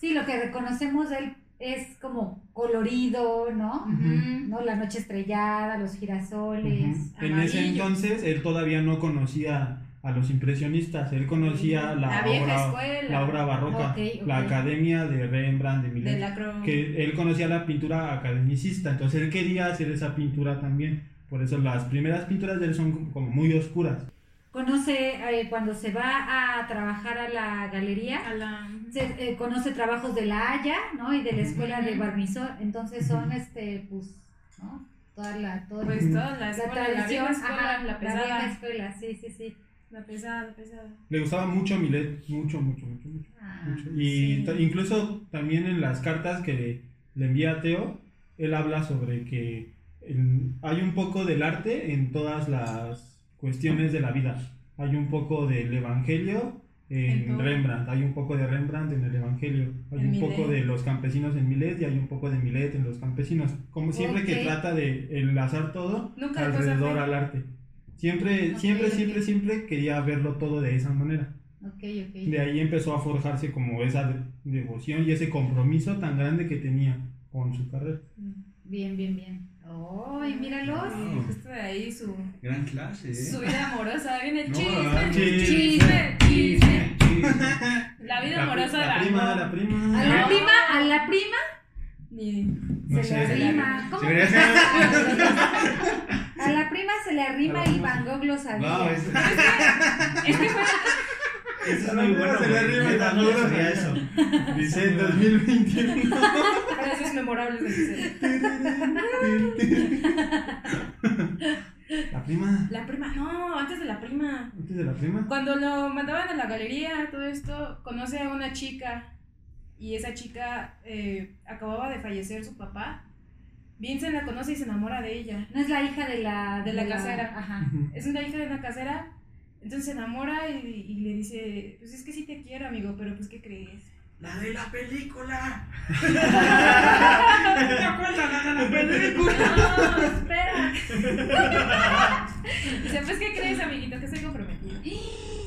A: Sí, lo que reconocemos de él es como colorido, ¿no? ¿No? La noche estrellada, los girasoles.
D: Ujú. En ese entonces él todavía no conocía a los impresionistas, él conocía la,
C: La vieja
D: obra,
C: escuela.
D: la obra barroca, la academia de Rembrandt, de
C: De
D: Millet.
C: la cro-
D: que él conocía la pintura academicista, entonces él quería hacer esa pintura también. Por eso las primeras pinturas de él son como- muy oscuras.
A: Conoce, eh, cuando se va a trabajar a la galería,
C: a la...
A: se, eh, conoce trabajos de la Haya, ¿no? Y de la escuela de. Barbizon, entonces son, este, pues, ¿no? Toda la, toda
C: Pues toda la
A: la
C: escuela, la,
A: tradición,
C: vieja escuela,
A: ajá,
C: la
A: la
C: pesada.
A: escuela, sí, sí, sí.
C: La pesada, la pesada.
D: Le gustaba mucho Millet, mucho, mucho, mucho, mucho.
A: Ah,
D: mucho. Y
A: sí.
D: incluso también en las cartas que le envía a Teo, él habla sobre que en- hay un poco del arte en todas las cuestiones de la vida. Hay un poco del Evangelio
C: En.
D: Rembrandt, hay un poco de Rembrandt en el Evangelio, hay
C: En
D: un poco de los campesinos en Millet y hay un poco de Millet en los campesinos. Como siempre que
A: Ok.
D: trata de enlazar todo
C: Nunca
D: alrededor al arte. Siempre,
A: Ok,
D: siempre,
A: ok.
D: siempre, siempre quería verlo todo de esa manera. De ahí empezó a forjarse como esa de- devoción y ese compromiso tan grande que tenía con su carrera.
A: Bien, bien, bien. ¡Ay, míralos!
C: Justo de ahí su,
B: Gran clase, ¿eh?
C: su vida amorosa. Viene el chisme, chisme,
A: Chisme.
C: La vida amorosa de
D: la prima, la prima.
A: A la prima, *laughs* a la prima se le arrima. ¿Cómo? A la prima se le arrima y Van Gogh lo sabía.
C: Es que fue,
B: eso es muy bueno.
D: se le
B: güey.
D: arrima y
B: sabía
D: sabía.
B: eso.
D: Dice en 2021.
C: frases memorables de.
D: La prima.
C: La prima, no, antes de la prima.
D: Antes de la prima.
C: Cuando lo mandaban a la galería, todo esto, conoce a una chica y esa chica eh, acababa de fallecer su papá. Vincent la conoce y se enamora de ella.
A: No es la hija de la...
C: De la casera.
A: Ajá.
C: Es una hija de una casera, entonces se enamora y, y le dice, pues es que sí te quiero, amigo, pero pues ¿qué crees?
B: La de la película. *laughs*
C: ¿Te acuerdas la de la película? No, espera. *laughs* Dice, pues ¿qué crees, amiguito? Que estoy comprometido.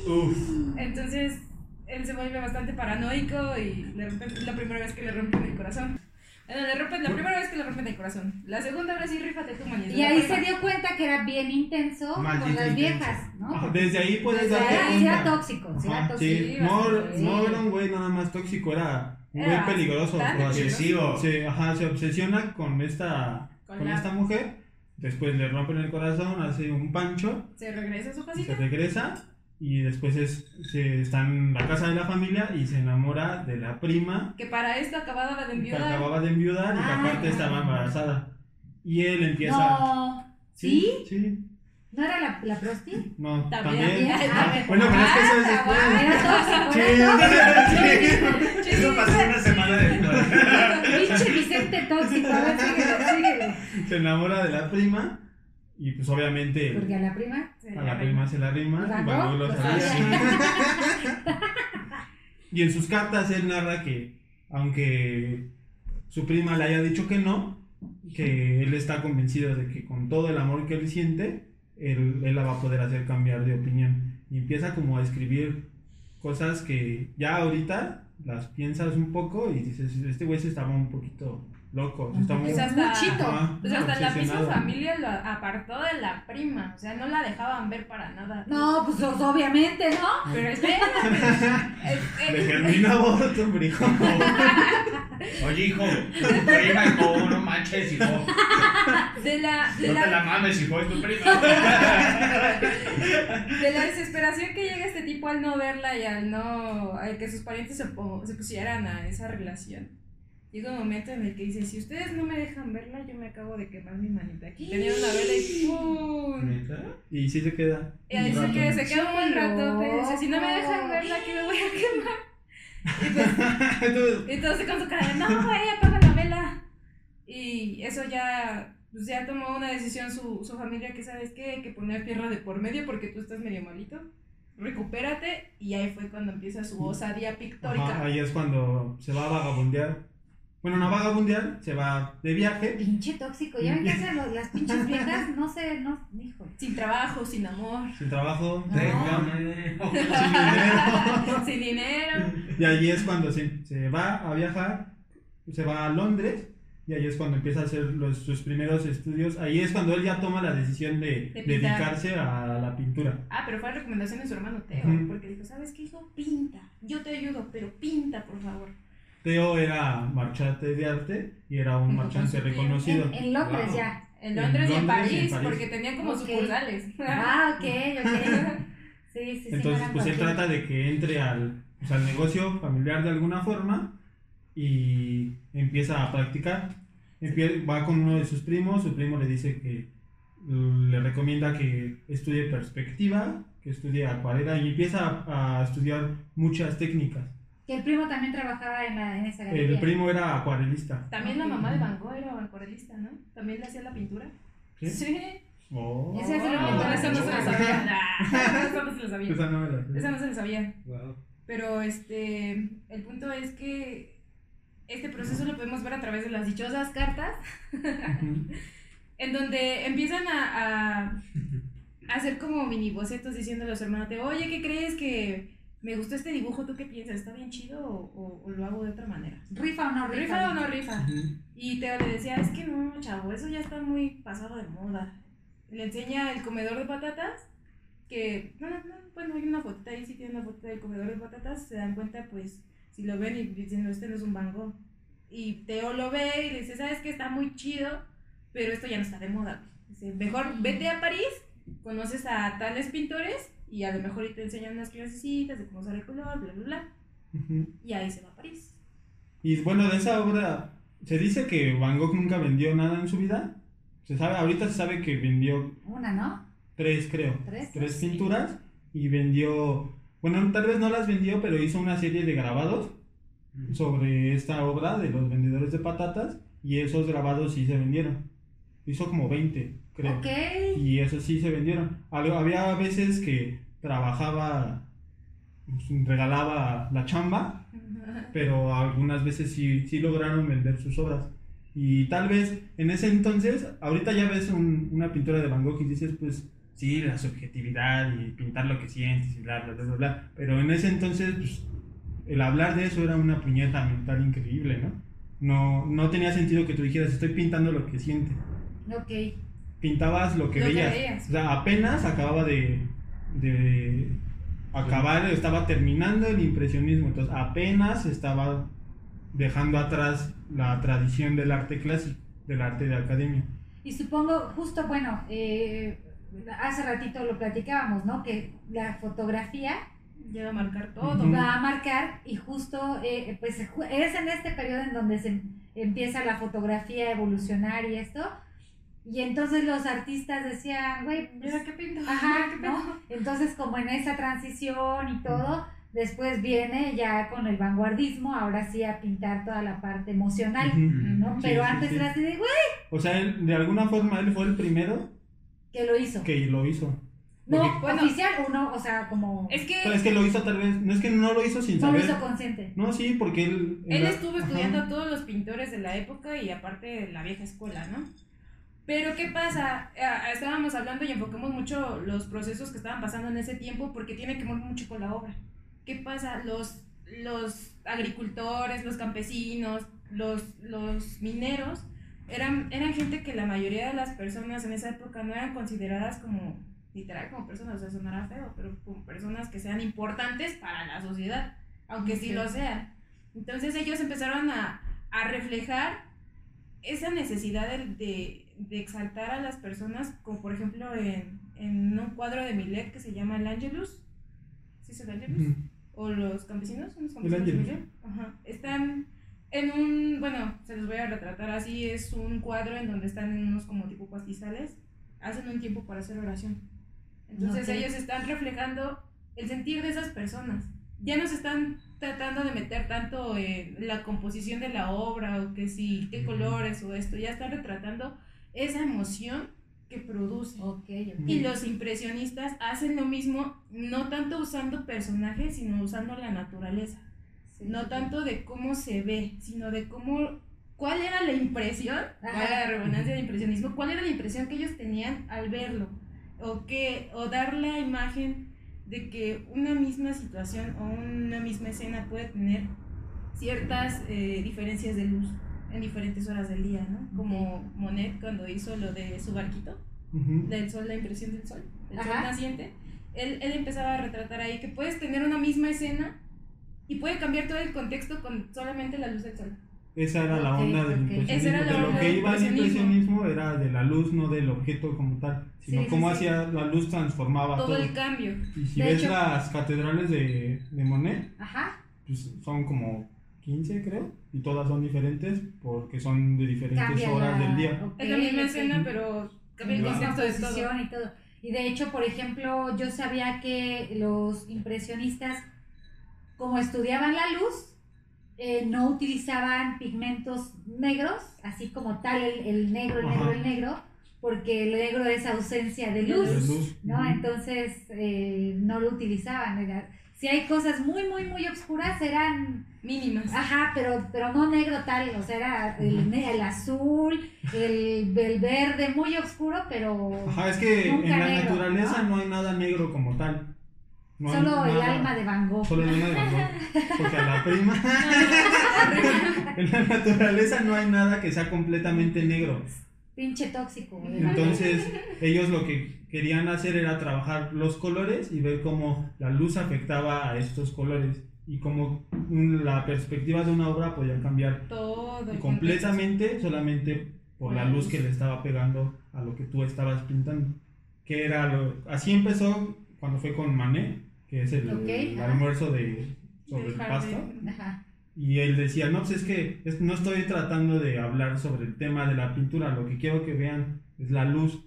B: Uf.
C: Entonces él se vuelve bastante paranoico y le la primera vez que le rompen el corazón. Bueno, le rompen, la primera vez que le rompen el corazón. La segunda ahora sí, rífate tú, mañana.
A: Y ahí se dio cuenta que era bien intenso con las
B: intenso.
A: viejas, ¿no?
D: Ajá, Desde ahí puedes
A: Desde
D: darte
A: sí era
D: cuenta.
A: tóxico, sí era
D: Ajá,
A: tóxico.
D: sí.
C: Sí,
D: No,
C: bastante.
D: no era un güey nada más tóxico, era un
C: Era
D: güey peligroso.
B: Obsesivo.
D: Se, ajá, se obsesiona con esta,
C: Con
D: con
C: la-
D: esta mujer, después le rompen el corazón, hace un pancho,
C: Se regresa a su
D: se
C: casita.
D: regresa y después es, se está en la casa de la familia y se enamora de la prima
C: Que para esto acababa de
D: que
C: enviudar.
D: acababa de enviudar y que
A: Ah.
D: aparte estaba embarazada. Y él empieza...
A: No, ¿Sí?
D: Sí.
A: ¿No era la, la prosti?
D: No,
C: También.
D: también.
A: Ah,
D: Bueno, pero es que eso es
A: Ah,
D: después. *laughs* Sí.
B: Eso pasó una semana después. *laughs*
A: Pinche Vicente tóxico, a ver, síguele, síguele.
D: Se enamora de la prima y pues obviamente
A: Porque a la prima.
D: a la prima se la rima *laughs*
A: ¿Y
D: en sus cartas él narra que aunque su prima le haya dicho que no, que él está convencido de que con todo el amor que él siente, él, él la va a poder hacer cambiar de opinión. Y empieza como a escribir cosas que ya ahorita las piensas un poco y dices, este güey se estaba un poquito loco, está muy...
C: Pues hasta-
A: Muchito.
D: Ajá,
C: Pues hasta la misma familia lo apartó de la prima. O sea, no la dejaban ver para nada.
A: No, pues obviamente, ¿no?
C: Pero espérate. Es-
D: Le
C: es-
D: germina aborto, brijo.
B: Oye, hijo, tu prima, hijo, no manches, hijo.
C: de la, de
B: No te la
C: la,
B: mames, hijo, es tu prima.
C: de la desesperación que llega este tipo al no verla y al no al que sus parientes se pusieran a esa relación. Llega un momento en el que dice, si ustedes no me dejan verla, yo me acabo de quemar mi manita aquí. Tenía una vela y ¡pum!
D: Y sí se queda.
C: Y ahí se queda, se queda un buen rato.
A: Qué
C: Dice, si no me dejan verla, aquí me voy a quemar. *laughs* Y pues
D: Entonces,
C: Entonces con su cara no, güey, apaga la vela. Y eso ya, pues ya tomó una decisión su, su familia que, ¿sabes qué? Que poner tierra de por medio porque tú estás medio malito. Recupérate. Y ahí fue cuando empieza su osadía pictórica.
D: Ajá, ahí es cuando se va a vagabundear. Bueno, no vagabundear, se va de viaje.
A: Pinche tóxico. Ya ven que hacen los- las pinches viejas, no sé, no, hijo.
C: Sin trabajo, sin amor,
D: Sin trabajo,
A: No.
D: Sin dinero. *laughs*
C: sin dinero.
D: Y ahí es cuando se, se va a viajar, se va a Londres. Y ahí es cuando empieza a hacer los, sus primeros estudios. Ahí es cuando él ya toma la decisión de, dedicarse a la pintura.
C: Ah, pero fue a recomendación de su hermano Teo. Porque dijo, ¿sabes qué, hijo? Pinta. Yo te ayudo, pero pinta, por favor.
D: Teo era marchante de arte y era un marchante reconocido.
A: En, en Londres
B: Wow.
A: ya.
C: En
D: En
C: Londres, y en
D: Londres y
C: París,
D: en París.
C: porque tenían como
A: Ok.
C: sucursales. *laughs*
A: Ah, ok, ok. Sí, sí, sí.
D: Entonces, pues él trata de que entre al, pues, al negocio familiar de alguna forma y empieza a practicar. Va con uno de sus primos, su primo le dice que le recomienda que estudie perspectiva, que estudie acuarela y empieza a, a estudiar muchas técnicas.
A: Que el primo también trabajaba en, la, en esa galería.
D: El primo era acuarelista.
C: También la mamá de Van Gogh era acuarelista, ¿no? También le hacía la pintura.
D: ¿Sí?
C: Oh,
D: Oh.
A: Ese se lo
C: no,
A: contó.
C: eso no se lo sabía. Nah, *laughs* eso no se lo sabía.
D: Esa no la sé.
C: Esa no se lo sabía.
B: Wow.
C: Pero este, el punto es que este proceso lo podemos ver a través de las dichosas cartas, *laughs* en donde empiezan a, a, a *laughs* hacer como mini bocetos diciéndole a su hermano, Teo, oye, ¿qué crees que me gustó este dibujo? ¿Tú qué piensas? ¿Está bien chido o, o- o lo hago de otra manera?
A: ¿Rifa o no rifa?
C: ¿Rifa o no rifa? Y Teo le decía, es que no, chavo, eso ya está muy pasado de moda. Le enseña el comedor de patatas, que, no, no, no, bueno, hay una fotita ahí, si tiene una foto del comedor de patatas, se dan cuenta, pues, si lo ven y dicen, no, este no es un Van Gogh. Y Teo lo ve y le dice, sabes que está muy chido, pero esto ya no está de moda. Dice, mejor vete a París, conoces a tales pintores y a lo mejor y te enseñan unas clasecitas de cómo usar el color, bla, bla, bla.
D: Ujú.
C: Y ahí se va a París.
D: Y bueno, de esa obra, se dice que Van Gogh nunca vendió nada en su vida. Se sabe, ahorita se sabe que vendió
A: Una, ¿no?
D: tres, creo,
A: Tres.
D: tres
C: Sí.
D: pinturas y vendió, bueno, tal vez no las vendió, pero hizo una serie de grabados sobre esta obra de los vendedores de patatas y esos grabados sí se vendieron. Hizo como 20, creo.
A: Ok.
D: Y esos sí se vendieron. Había veces que trabajaba, pues, regalaba la chamba pero algunas veces sí, sí lograron vender sus obras. Y tal vez en ese entonces, ahorita ya ves un- una pintura de Van Gogh y dices, pues sí, la subjetividad y pintar lo que sientes y bla, bla, bla, bla, bla. Pero en ese entonces, pues, el hablar de eso era una puñeta mental increíble, ¿no? No, no tenía sentido que tú dijeras, estoy pintando lo que sientes.
A: Ok.
D: Pintabas lo que
C: Lo que
D: veías. O sea, apenas acababa de, de acabar, estaba terminando el impresionismo, entonces apenas estaba dejando atrás la tradición del arte clásico, del arte de academia.
A: Y supongo, justo, bueno, eh, hace ratito lo platicábamos, ¿no? Que la fotografía
C: Llega a marcar todo.
A: Va a marcar y justo, eh, pues es en este periodo en donde se empieza la fotografía a evolucionar y esto. Y entonces los artistas decían, güey, pues,
C: Mira qué pinto.
A: Ajá,
C: qué
A: ¿no? Entonces, como en esa transición y todo, después viene ya con el vanguardismo, ahora sí a pintar toda la parte emocional. ¿no?
D: Sí,
A: Pero
D: sí,
A: antes
D: sí.
A: era así de, güey,
D: O sea, él, de alguna forma él fue el primero
A: que lo hizo.
D: que lo hizo.
A: No,
D: Porque-
C: Bueno.
A: oficial o no, o sea, como
C: Es que
D: Pero es que lo hizo tal vez, no es que no lo hizo sin
A: no lo
D: saber.
A: hizo consciente.
D: No, sí, porque él...
C: él
D: la-
C: estuvo
D: ajá.
C: estudiando a todos los pintores de la época y aparte de la vieja escuela, ¿no? Pero ¿qué pasa? Ah, estábamos hablando y enfocamos mucho los procesos que estaban pasando en ese tiempo porque tiene que ver mucho con la obra. ¿Qué pasa? Los, los agricultores, los campesinos, los, los mineros, eran, eran gente que la mayoría de las personas en esa época no eran consideradas como, literal, como personas, o sea, sonará feo, pero como personas que sean importantes para la sociedad, aunque sí
A: Ok.
C: lo sean. Entonces ellos empezaron a, a reflejar esa necesidad de, de, de exaltar a las personas, como por ejemplo en, en un cuadro de Millet que se llama El Angelus. ¿Sí es el Angelus? O los campesinos, son los
D: El
C: campesinos de
D: Ángelus.
C: Millet. Ajá. Están en un, bueno, se los voy a retratar así, es un cuadro en donde están en unos como tipo pastizales, hacen un tiempo para hacer oración. Entonces ellos están reflejando el sentir de esas personas. Ya no se están tratando de meter tanto en la composición de la obra o que si, qué colores o esto, ya están retratando esa emoción que produce.
A: Ok, ok.
C: Y los impresionistas hacen lo mismo, no tanto usando personajes, sino usando la naturaleza.
A: Sí,
C: No
A: sí,
C: tanto de cómo se ve, sino de cómo, cuál era la impresión, la redundancia de impresionismo, cuál era la impresión que ellos tenían al verlo. O, que, o dar la imagen de que una misma situación o una misma escena puede tener ciertas eh, diferencias de luz en diferentes horas del día, ¿no? Como Monet cuando hizo lo de su barquito
D: Ujú.
C: del sol, la impresión del sol, el sol naciente, él, él empezaba a retratar ahí que puedes tener una misma escena y puede cambiar todo el contexto con solamente la luz del sol.
D: Esa era la onda del impresionismo. De lo que iba al
C: impresionismo.
D: era de la luz, no del objeto como tal, sino
A: Sí, sí,
D: cómo
A: sí.
D: hacía la luz transformaba
C: Todo
D: todo.
C: el cambio.
D: Y si
A: De
D: ves
A: hecho-
D: las catedrales de, de Monet,
A: Ajá,
D: pues son como 15 creo, y todas son diferentes porque son de diferentes
A: cambia
D: horas
A: la-
D: del día.
A: ok,
C: Es la misma escena, pero cambia el concepto de todo.
A: y todo. Y de hecho, por ejemplo, yo sabía que los impresionistas, como estudiaban la luz, eh, no utilizaban pigmentos negros, así como tal el, el negro, el
D: Ajá.
A: negro, el negro, porque el negro es ausencia de luz,
D: De luz.
A: ¿no? Entonces eh, no lo utilizaban. era- si hay cosas muy, muy, muy oscuras, eran
C: Mínimas.
A: Ajá, pero, pero no negro tal, o sea, era el, el azul, el, el verde muy oscuro, pero
D: Ajá, es que
A: Nunca
D: en la
A: negro,
D: naturaleza
A: ¿no?
D: ¿no? hay nada negro como tal. No
A: solo el
D: nada-
A: alma de Van Gogh.
D: Solo el alma de Van Gogh. Porque a la *laughs* prima. *laughs* en la naturaleza no hay nada que sea completamente negro.
A: Pinche tóxico. güey.
D: Entonces, ellos lo que querían hacer era trabajar los colores y ver cómo la luz afectaba a estos colores y cómo la perspectiva de una obra podía cambiar
C: Todo. el
D: completamente solamente por la luz que le estaba pegando a lo que tú estabas pintando. Que era lo, así empezó cuando fue con Manet, que es el,
A: Ok,
D: el almuerzo de sobre el
C: jardín.
A: Ajá.
D: Y él decía, no, pues es que es- no estoy tratando de hablar sobre el tema de la pintura, lo que quiero que vean es la luz.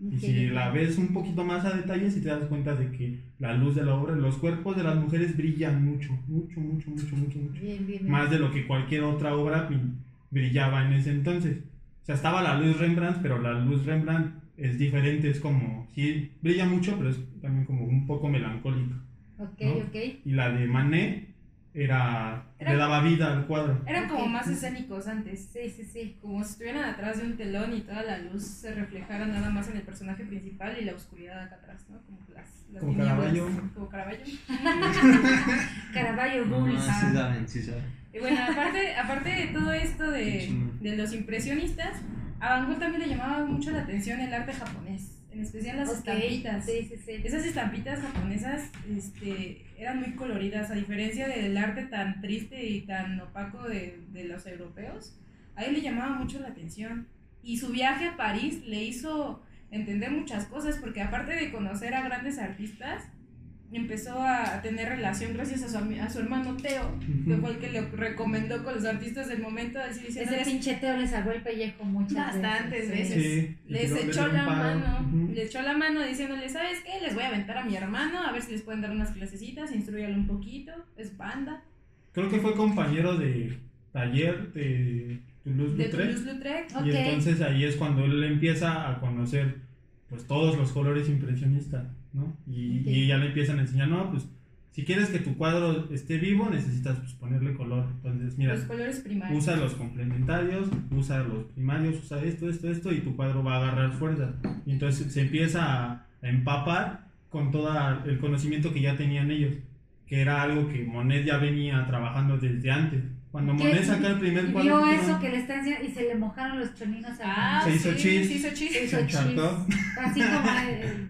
D: Y
A: Ok,
D: si la ves un poquito más a detalle, si te das cuenta de que la luz de la obra, los cuerpos de las mujeres brillan mucho, mucho, mucho, mucho, mucho, mucho.
A: Bien, bien, bien.
D: Más de lo que cualquier otra obra brillaba en ese entonces. O sea, estaba la luz Rembrandt, pero la luz Rembrandt es diferente, es como, sí, brilla mucho, pero es también como un poco melancólica.
A: Ok,
D: ¿no?
A: ok.
D: Y la de Manet era,
C: Era-
D: le daba vida al cuadro.
C: Eran como más escénicos antes.
A: Sí, sí, sí.
C: Como si estuvieran atrás de un telón y toda la luz se reflejara nada más en el personaje principal y la oscuridad acá atrás, ¿no? Como las, las
D: Como. Caravaggio.
C: Como Caravaggio. *laughs*
A: Caravaggio
B: No, sí saben, sí saben.
C: Y bueno, aparte, aparte de todo esto de, de los impresionistas, a Van Gogh también le llamaba mucho la atención el arte japonés, en especial las
A: Ok,
C: estampitas.
A: Sí, sí, sí.
C: Esas estampitas japonesas este, eran muy coloridas, a diferencia del arte tan triste y tan opaco de, de los europeos. A él le llamaba mucho la atención. Y su viaje a París le hizo entender muchas cosas, porque aparte de conocer a grandes artistas, empezó a tener relación gracias a su, a su hermano Teo, que fue el que le recomendó con los artistas del momento, así
A: Ese pinche Teo le salvó el pellejo muchas
C: Bastantes
A: veces.
C: veces.
D: Sí,
C: les echó la
D: paro.
C: mano, le echó la mano diciéndole, ¿sabes qué? Les voy a aventar a mi hermano, a ver si les pueden dar unas clasecitas, instruyalo un poquito, es banda,
D: Creo que fue compañero de taller de
C: de
D: Toulouse-Lautrec.
C: Toulouse-Lautrec.
A: Ok.
D: Y entonces ahí es cuando él empieza a conocer pues todos los colores impresionistas, ¿no? Y,
A: Ok.
D: y ya le empiezan a enseñar, no, pues si quieres que tu cuadro esté vivo necesitas pues, ponerle color. Entonces, mira,
C: Los colores primarios.
D: usa los complementarios, usa los primarios, usa esto, esto, esto y tu cuadro va a agarrar fuerza. Y entonces se empieza a, a empapar con todo el conocimiento que ya tenían ellos, que era algo que Monet ya venía trabajando desde antes. Cuando. Monet saca el primer cuadro,
A: vio eso
D: no-
A: que le están haciendo y se le mojaron los choninos al
C: Ah,
D: Se hizo
C: sí,
D: chis.
C: se hizo chis.
A: Se hizo
D: se
A: chis.
D: encharcó.
A: Así como *laughs* el-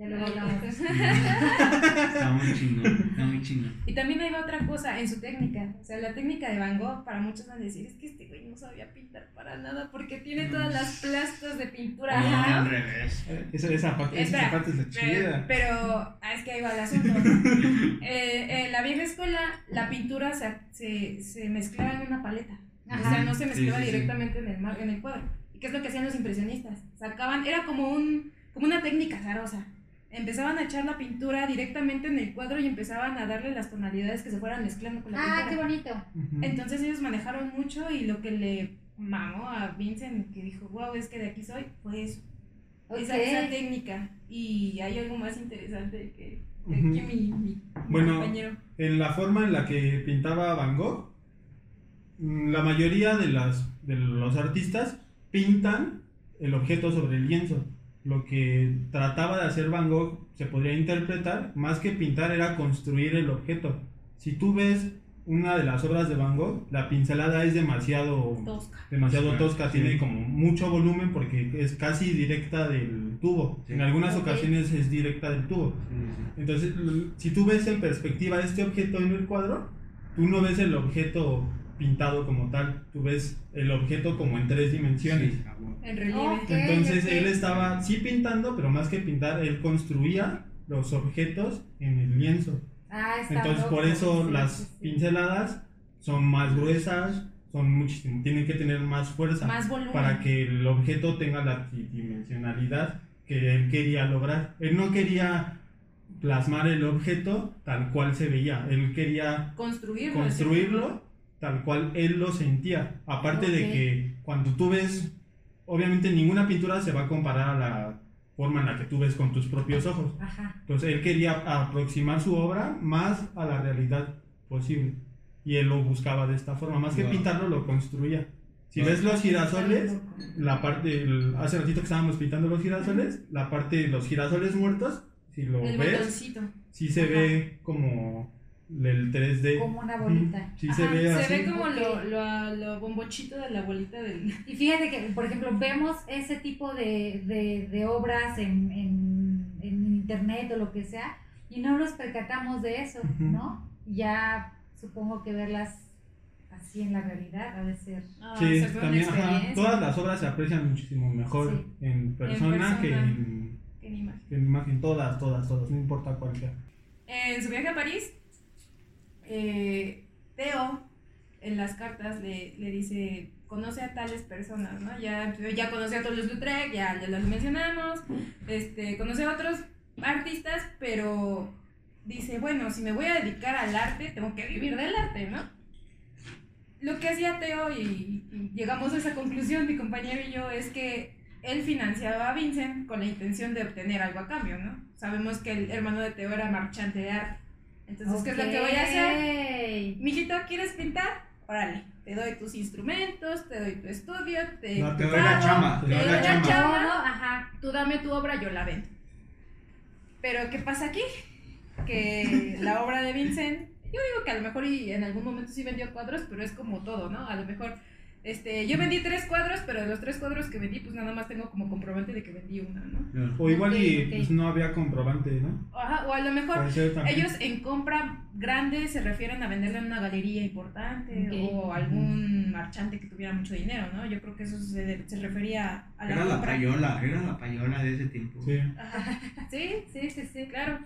A: ya lo hablamos.
B: Está muy chingón, está muy chingón.
C: Y también ahí va otra cosa en su técnica. O sea, la técnica de Van Gogh, para muchos van a decir, es que este güey no sabía pintar para nada porque tiene todas las plastas de pintura.
B: No, al revés.
D: Esa, esa parte, esa parte es la chida.
C: pero, ah, es que ahí va el asunto. *laughs* Eh, en la vieja escuela, la pintura se, se, se mezclaba en una paleta. O sea, no se mezclaba
B: sí, sí.
C: directamente en el, mar- en el cuadro. ¿Y qué es lo que hacían los impresionistas? Sacaban, era como, un, como una técnica azarosa. Empezaban a echar la pintura directamente en el cuadro y empezaban a darle las tonalidades que se fueran mezclando con la
A: Ah, qué
C: pintura.
A: bonito.
D: Ujú.
C: Entonces ellos manejaron mucho y lo que le mamó a Vincent, que dijo, wow, es que de aquí soy, fue eso. Esa, técnica. Y hay algo más interesante que, mi- mi
D: Bueno,
C: compañero.
D: en la forma en la que pintaba Van Gogh, mm, la mayoría de, las, de los artistas pintan el objeto sobre el lienzo. Lo que trataba de hacer Van Gogh se podría interpretar, más que pintar, era construir el objeto. Si tú ves una de las obras de Van Gogh, la pincelada es demasiado
C: Tosca.
D: demasiado
B: Sí,
D: tosca,
B: sí.
D: tiene como mucho volumen porque es casi directa del tubo.
B: Sí.
D: En algunas
A: Ok.
D: ocasiones es directa del tubo.
B: Sí, sí.
D: Entonces, si tú ves en perspectiva este objeto en el cuadro, tú no ves el objeto pintado como tal, tú ves el objeto como en tres dimensiones.
B: Sí.
C: En relieve.
D: Entonces,
A: ok.
D: él estaba sí pintando, pero más que pintar, él construía los objetos en el lienzo.
A: Ah, está
D: Entonces, por
A: loco.
D: eso
A: Sí,
D: las
A: sí, sí.
D: pinceladas son más gruesas, son muchísimo, tienen que tener más fuerza
C: Más volumen.
D: para que el objeto tenga la tridimensionalidad que él quería lograr. Él no quería plasmar el objeto tal cual se veía, él quería
C: Construirlo.
D: construirlo tal cual él lo sentía. Aparte de que cuando tú ves, obviamente ninguna pintura se va a comparar a la forma en la que tú ves con tus propios ojos.
A: Ajá.
D: Entonces él quería aproximar su obra más a la realidad posible. Y él lo buscaba de esta forma, más que
B: Wow.
D: pintarlo, lo construía. Si
B: Wow.
D: ves los girasoles, la parte, el- hace ratito que estábamos pintando los girasoles, la parte de los girasoles muertos, si lo
C: El
D: ves,
C: botoncito.
D: sí se
A: Ajá.
D: ve como el 3D.
A: Como una bolita.
D: Sí
C: Ajá,
D: se ve así.
C: Se ve como lo, lo, lo bombochito de la bolita del. *laughs*
A: Y fíjate que, por ejemplo, vemos ese tipo de, de, de obras en, en, en internet o lo que sea y no nos percatamos de eso. ¿no? Ya supongo que verlas así en la realidad ha de ser.
C: Ah,
D: Sí, también, ajá, todas las obras se aprecian muchísimo mejor
A: Sí.
D: en persona que
C: persona.
D: en,
C: Qué imagen.
D: que en imagen, todas, todas, todas, no importa cuál sea.
C: En su viaje a París, eh, Teo en las cartas le, le dice, conoce a tales personas, ¿no? Ya, ya conoce a Toulouse-Lautrec, ya, ya los mencionamos, este, conoce a otros artistas, pero dice, bueno, si me voy a dedicar al arte, tengo que vivir del arte, ¿no? Lo que hacía Teo, y, y llegamos a esa conclusión, mi compañero y yo, es que él financiaba a Vincent con la intención de obtener algo a cambio, ¿no? Sabemos que el hermano de Teo era marchante de arte. Entonces, ¿qué es lo que voy a hacer? Mijito, ¿quieres pintar? Órale, te doy tus instrumentos, te doy tu estudio, te,
D: No,
B: Te doy la chamba,
C: te
B: te
C: doy
B: doy la chamba.
A: Todo, ajá.
C: tú dame tu obra, yo la vendo. Pero, ¿qué pasa aquí? Que la obra de Vincent, yo digo que a lo mejor y en algún momento sí vendió cuadros, pero es como todo, ¿no? A lo mejor, este, yo vendí tres cuadros, pero de los tres cuadros que vendí, pues nada más tengo como comprobante de que vendí una, ¿no?
D: O igual y pues, no había comprobante, ¿no?
C: Ajá, o a lo mejor. Ellos en compra grande se refieren a venderla en una galería importante o algún marchante que tuviera mucho dinero, ¿no? Yo creo que eso se, se refería a la
B: Era la
C: compra.
B: payola, era la payola de ese tiempo.
D: Sí.
C: Ajá. *laughs* Sí, sí, sí, sí, claro.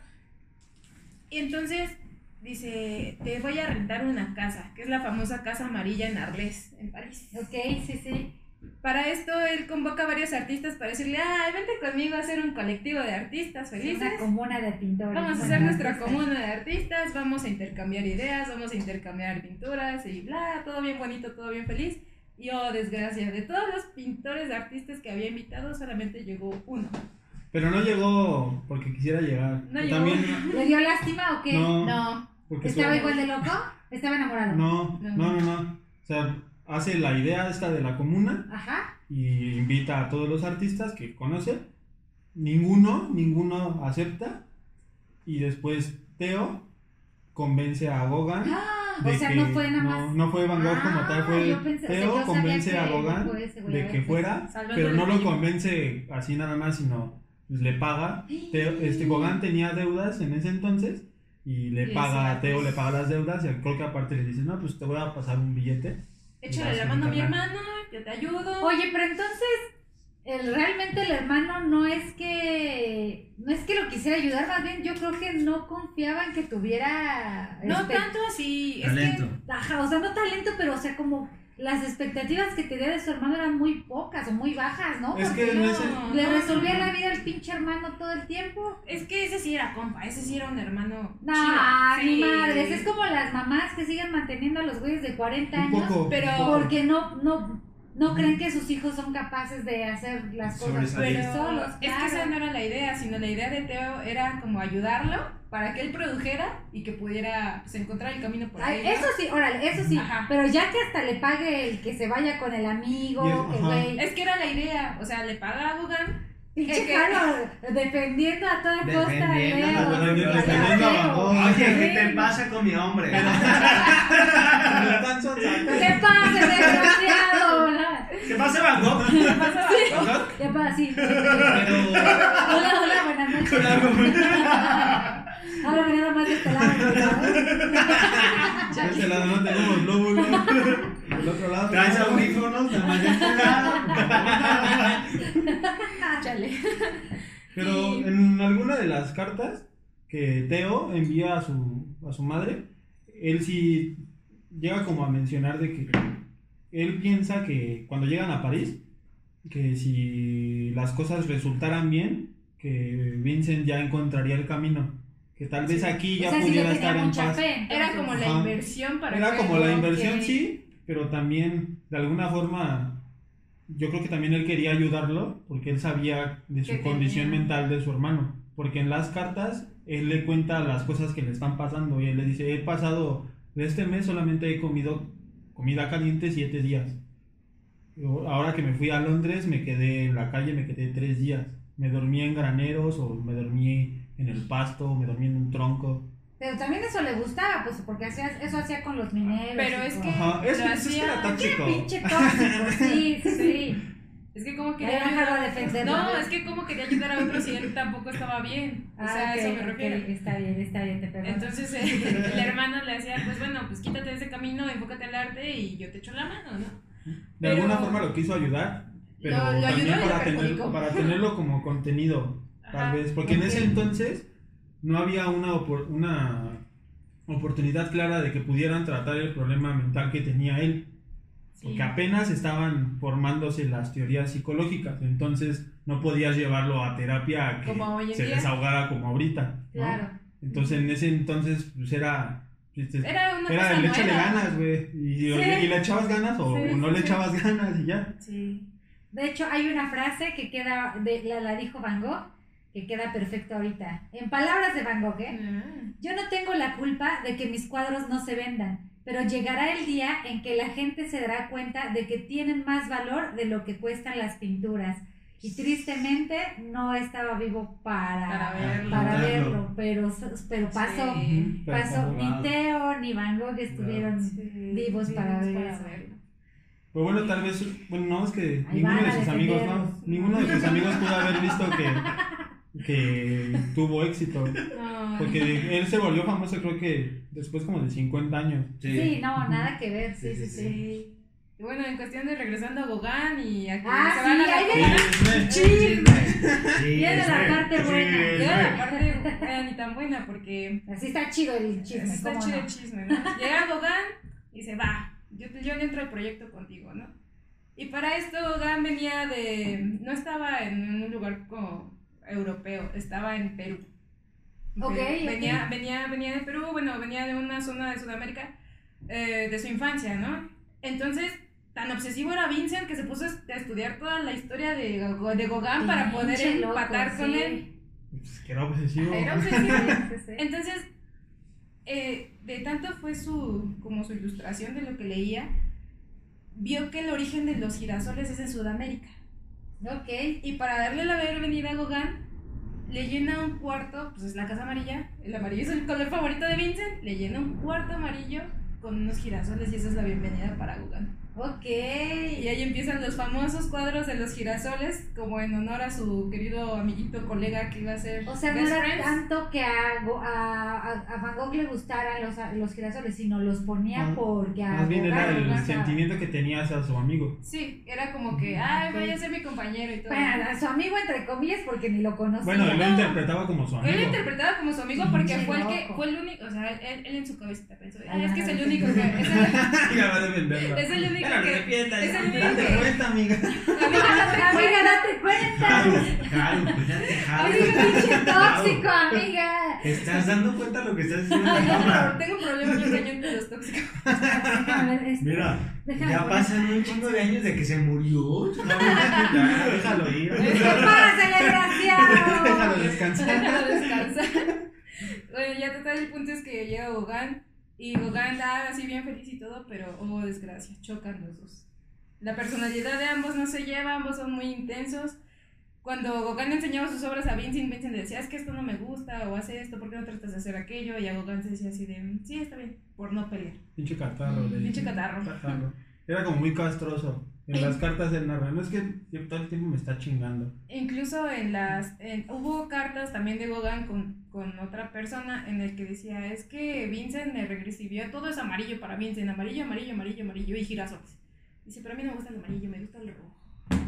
C: Y entonces dice, te voy a rentar una casa, que es la famosa casa amarilla en Arles, en París.
A: Ok, sí, sí.
C: Para esto él convoca a varios artistas para decirle, ay, vente conmigo a hacer un colectivo de artistas
A: Es
C: felices.
A: una comuna de pintores.
C: Vamos a hacer nuestra
A: artistas.
C: comuna de artistas, vamos a intercambiar ideas, vamos a intercambiar pinturas y bla, todo bien bonito, todo bien feliz. Y oh, desgracia, de todos los pintores de artistas que había invitado, solamente llegó uno.
D: Pero no llegó porque quisiera llegar.
C: No llegó.
D: También,
A: ¿Le dio lástima o qué?
D: No.
C: No,
D: porque
A: ¿Estaba igual de loco? ¿Estaba enamorado?
D: No,
C: No.
D: no, no, no. O sea, hace la idea esta de la comuna
A: Ajá.
D: y invita a todos los artistas que conoce. Ninguno, ninguno acepta. Y después Teo convence a Gauguin.
A: Ah,
D: de
A: o sea,
D: que
A: no fue nada
D: no,
A: más.
D: no fue Van Gogh como
A: Ah,
D: tal, fue
A: o sea,
D: Teo convence a
A: fue ese güey,
D: de
A: a
D: que
A: ver,
D: fuera, pero no lo convence así nada más, sino pues, le paga. Teo, este Gauguin tenía deudas en ese entonces y le
C: Y
D: paga a Teo, le paga las deudas y creo que aparte le dice, no, pues te voy a pasar un billete.
C: échale la mano a mi hermano, yo te ayudo.
A: Oye, pero entonces, el, realmente el hermano no es que no es que lo quisiera ayudar, más bien yo creo que no confiaba en que tuviera
C: no
A: este,
C: tanto así, es
B: Talento.
C: que
A: ajá, o sea, no talento, pero o sea, como las expectativas que tenía de su hermano eran muy pocas o muy bajas, ¿no?
D: Es
A: Porque
D: que
C: no,
D: ese...
A: le
C: no,
A: resolvía
C: no.
A: la vida al pinche hermano todo el tiempo.
C: Es que ese sí era compa, ese sí era un hermano.
A: No,
C: chido.
A: ni
C: Sí.
A: madres, es como las mamás que siguen manteniendo a los güeyes de 40
D: Un
A: años
D: poco,
C: pero-
A: porque no, no, no creen que sus hijos son capaces de hacer las cosas
C: Pero
A: solos.
C: es que esa no era la idea, sino la idea de Teo era como ayudarlo para que él produjera y que pudiera pues, encontrar el camino por ahí.
A: eso sí, órale, eso sí,
C: Ajá.
A: pero ya que hasta le pague el que se vaya con el amigo, que güey,
C: Es que era la idea, o sea, le paga a.
A: pinche
C: es que-
A: Jalo, *laughs* defendiendo a toda costa de
B: Defendiendo,
A: Leo,
B: defendiendo,
A: a
D: defendiendo. Van.
B: Oye, ¿qué te pasa con mi hombre? *laughs*
A: ¿Qué pasa, desgraciado?
B: ¿Qué pasa, Van Gogh? ¿Van Gogh?
A: ¿Qué pasa? Sí.
B: Pero...
A: Hola, hola, buenas noches. Ahora me nada más de este lado, ¿verdad?
D: De este lado no tenemos lóbulo. Del otro lado.
B: Traes
D: no.
B: audífonos, este. *laughs*
C: Chale.
D: Pero en alguna de las cartas que Teo envía a su, a su madre, él sí llega como a mencionar de que él piensa que cuando llegan a París, que si las cosas resultaran bien, que Vincent ya encontraría el camino. Que tal vez
C: Sí.
D: aquí ya
A: o sea, sí
D: pudiera estar en paz.
A: fe.
C: Era como la inversión para
D: Era como la inversión,
C: que-
D: sí, pero también de alguna forma yo creo que también él quería ayudarlo porque él sabía de su condición
C: tenía-
D: mental de su hermano. Porque en las cartas él le cuenta las cosas que le están pasando y él le dice, he pasado, de este mes solamente he comido comida caliente siete días. Yo, Ahora que me fui a Londres me quedé en la calle, me quedé tres días. Me dormí en graneros o me dormí en el pasto o me dormí en un tronco.
A: Pero también eso le gustaba, pues, porque hacía, eso hacía con los mineros.
C: Pero es que-
D: Ajá, es,
C: lo
D: es- es que
C: hacía-
D: era tóxico.
A: Pinche *laughs* tóxico, sí, *laughs* sí, sí.
C: Es que como quería ayudar
A: a defenderlo.
C: No, es que como quería ayudar a otros y él tampoco estaba bien. O sea,
A: Ah,
C: a eso me refiero.
A: Está bien, está bien, te perdono.
C: Entonces eh, *laughs* el hermano le hacía, pues bueno, pues quítate de ese camino, enfócate al arte y yo te echo la mano, ¿no?
D: De
C: Pero-
D: alguna forma lo quiso ayudar, pero
C: Lo- lo
D: también para, tener-
C: perjudicó.
D: para tenerlo como contenido, tal
C: Ajá.
D: vez. Porque en ese entonces no había una, opor- una oportunidad clara de que pudieran tratar el problema mental que tenía él.
C: Sí.
D: Porque apenas estaban formándose las teorías psicológicas, entonces no podías llevarlo a terapia a que se desahogara como ahorita. ¿no?
A: Claro.
D: Entonces en ese entonces pues era... este,
C: Era una
D: era
C: cosa
D: échale
C: nueva.
D: ganas, güey. Y, y-
A: Sí.
D: y le echabas ganas o,
A: Sí,
D: no le echabas *laughs* ganas y ya.
C: Sí.
A: De hecho, hay una frase que queda, de, la, la dijo Van Gogh, que queda perfecto ahorita. En palabras de Van Gogh, ¿eh?
C: Ah.
A: Yo no tengo la culpa de que mis cuadros no se vendan, pero llegará el día en que la gente se dará cuenta de que tienen más valor de lo que cuestan las pinturas. Y tristemente no estaba vivo para,
C: Para verlo.
A: para
B: Verlo.
A: verlo, pero, pero pasó.
C: Sí.
A: Pasó, ni Teo ni Van Gogh estuvieron
C: Sí.
A: vivos para ver
C: para
A: eso.
C: verlo.
D: Pero bueno, tal vez, bueno, no, es que
A: Ahí
D: ninguno de sus amigos, no, ninguno de sus amigos pudo haber visto que, que tuvo éxito.
C: No.
D: Porque él se volvió famoso creo que después como de 50 años.
A: Sí, no, nada que ver, sí, sí,
B: Sí,
A: sí.
B: sí,
C: Sí. Y bueno, en cuestión de regresando a Gauguin y a que
A: Ah,
C: se van
A: sí,
C: a la comuna.
A: viene.
D: Sí,
A: Viene la parte buena.
C: Llega la parte era ni tan buena porque
A: Así está chido el chisme.
C: está
A: ¿cómo
C: chido
A: no?
C: el chisme, ¿no? Llega Gauguin y dice, va, yo, yo entro al proyecto contigo, ¿no? Y para esto Gauguin venía de, no estaba en un lugar como europeo, estaba en Perú. Venía, venía, venía de Perú, bueno, venía de una zona de Sudamérica eh, de su infancia, ¿no? Entonces, tan obsesivo era Vincent que se puso a estudiar toda la historia de, de Gauguin para poder
A: loco,
C: empatar con
A: sí.
C: él.
D: Pues que era obsesivo.
C: Era obsesivo. *laughs* Entonces, eh, de tanto fue su, como su ilustración de lo que leía, vio que el origen de los girasoles es en Sudamérica.
A: Ok.
C: Y para darle la bienvenida a Gauguin, le llena un cuarto, pues es la casa amarilla, el amarillo es el color favorito de Vincent, le llena un cuarto amarillo con unos girasoles y esa es la bienvenida para Gauguin.
A: Ok.
C: Y ahí empiezan los famosos cuadros de los girasoles, como en honor a su querido amiguito colega que iba a ser
A: O sea, no era
C: Friends.
A: tanto que a, a, a, Van Gogh le gustaran los, a- los girasoles, sino los ponía
D: Ah,
A: porque a
D: Más bien era el sentimiento que tenía hacia su amigo.
C: Sí, era como que, ay, vaya a ser mi compañero y todo.
A: Bueno, a su amigo entre comillas porque ni lo conocía.
D: Bueno, él lo
C: No.
D: interpretaba como su
C: Él lo
D: amigo.
C: interpretaba como su amigo porque fue el que fue el único, o sea, él, él en su cabecita pensó,
A: Ay,
C: ay, es que es el único que el, *laughs* es el único El único
B: date cuenta, amiga. *laughs*
A: Amiga, date cuenta.
B: Jalo, jalo, cuídate, jalo.
A: Amiga, pinche tóxico, amiga.
B: ¿Te estás dando cuenta de lo que estás haciendo en la
C: tengo, problemas muy cañón con los tóxicos. *laughs*
B: Mira,
A: Déjame
B: ya pasan un chingo de años de que se murió.
D: Déjalo ir. *laughs*
A: ¡Párasele, desgraciado!
D: déjalo descansar.
C: Déjalo descansar. Bueno, ya total, el punto es que llega Gauguin y Gauguin da así bien feliz y todo, pero oh desgracia, chocan los dos. La personalidad de ambos no se lleva, ambos son muy intensos. Cuando Gauguin enseñaba sus obras a Vincent, Vincent le decía, es que esto no me gusta, o hace esto, ¿por qué no tratas de hacer aquello? Y a Gauguin se decía así de, sí, está bien, por no pelear.
D: Pinche catarro.
C: Pinche catarro.
D: Era como muy castroso. En las cartas él narra. No es que todo el tiempo me está chingando.
C: Incluso en las, en- hubo cartas también de Gauguin con, con otra persona en el que decía, es que Vincent me recibió, todo es amarillo para Vincent, amarillo, amarillo, amarillo, amarillo y girasoles. Dice, pero a mí no me gusta el amarillo, me gusta el rojo.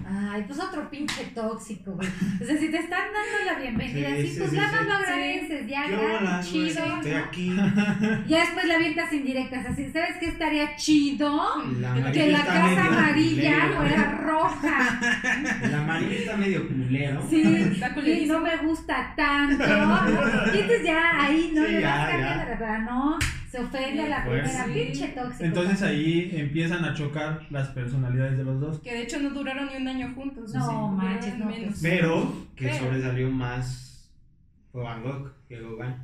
A: Ay, pues otro pinche tóxico, güey. O sea, si te están dando la bienvenida,
B: Sí,
A: sí, pues
B: sí,
A: nada más
B: sí.
A: lo agradeces, ya,
B: ¿Qué
A: ya, chido.
B: Estoy
A: ¿no?
B: aquí. *laughs*
A: Ya después la avientas indirectas, así, ¿sabes qué estaría chido?
B: La
A: Que
B: amarilla
A: la casa
B: medio
A: amarilla
B: culero.
A: fuera roja. *laughs*
B: El amarillo está medio culero.
A: Sí, *laughs*
C: Está
A: y
C: culerísimo.
A: no me gusta tanto. ¿no? Y entonces ya ahí no
B: Sí,
A: le
B: ya, ya.
A: pero no, se ofende a la
B: Pues
A: primera,
C: sí.
A: pinche tóxico.
D: Entonces ahí empiezan a chocar las personalidades de los dos.
C: Que de hecho no duraron ni un año juntos.
A: No,
C: sí, duraron
A: manches, no,
C: menos.
B: Pero que
C: Pero.
B: sobresalió más fue Van Gogh que Gauguin.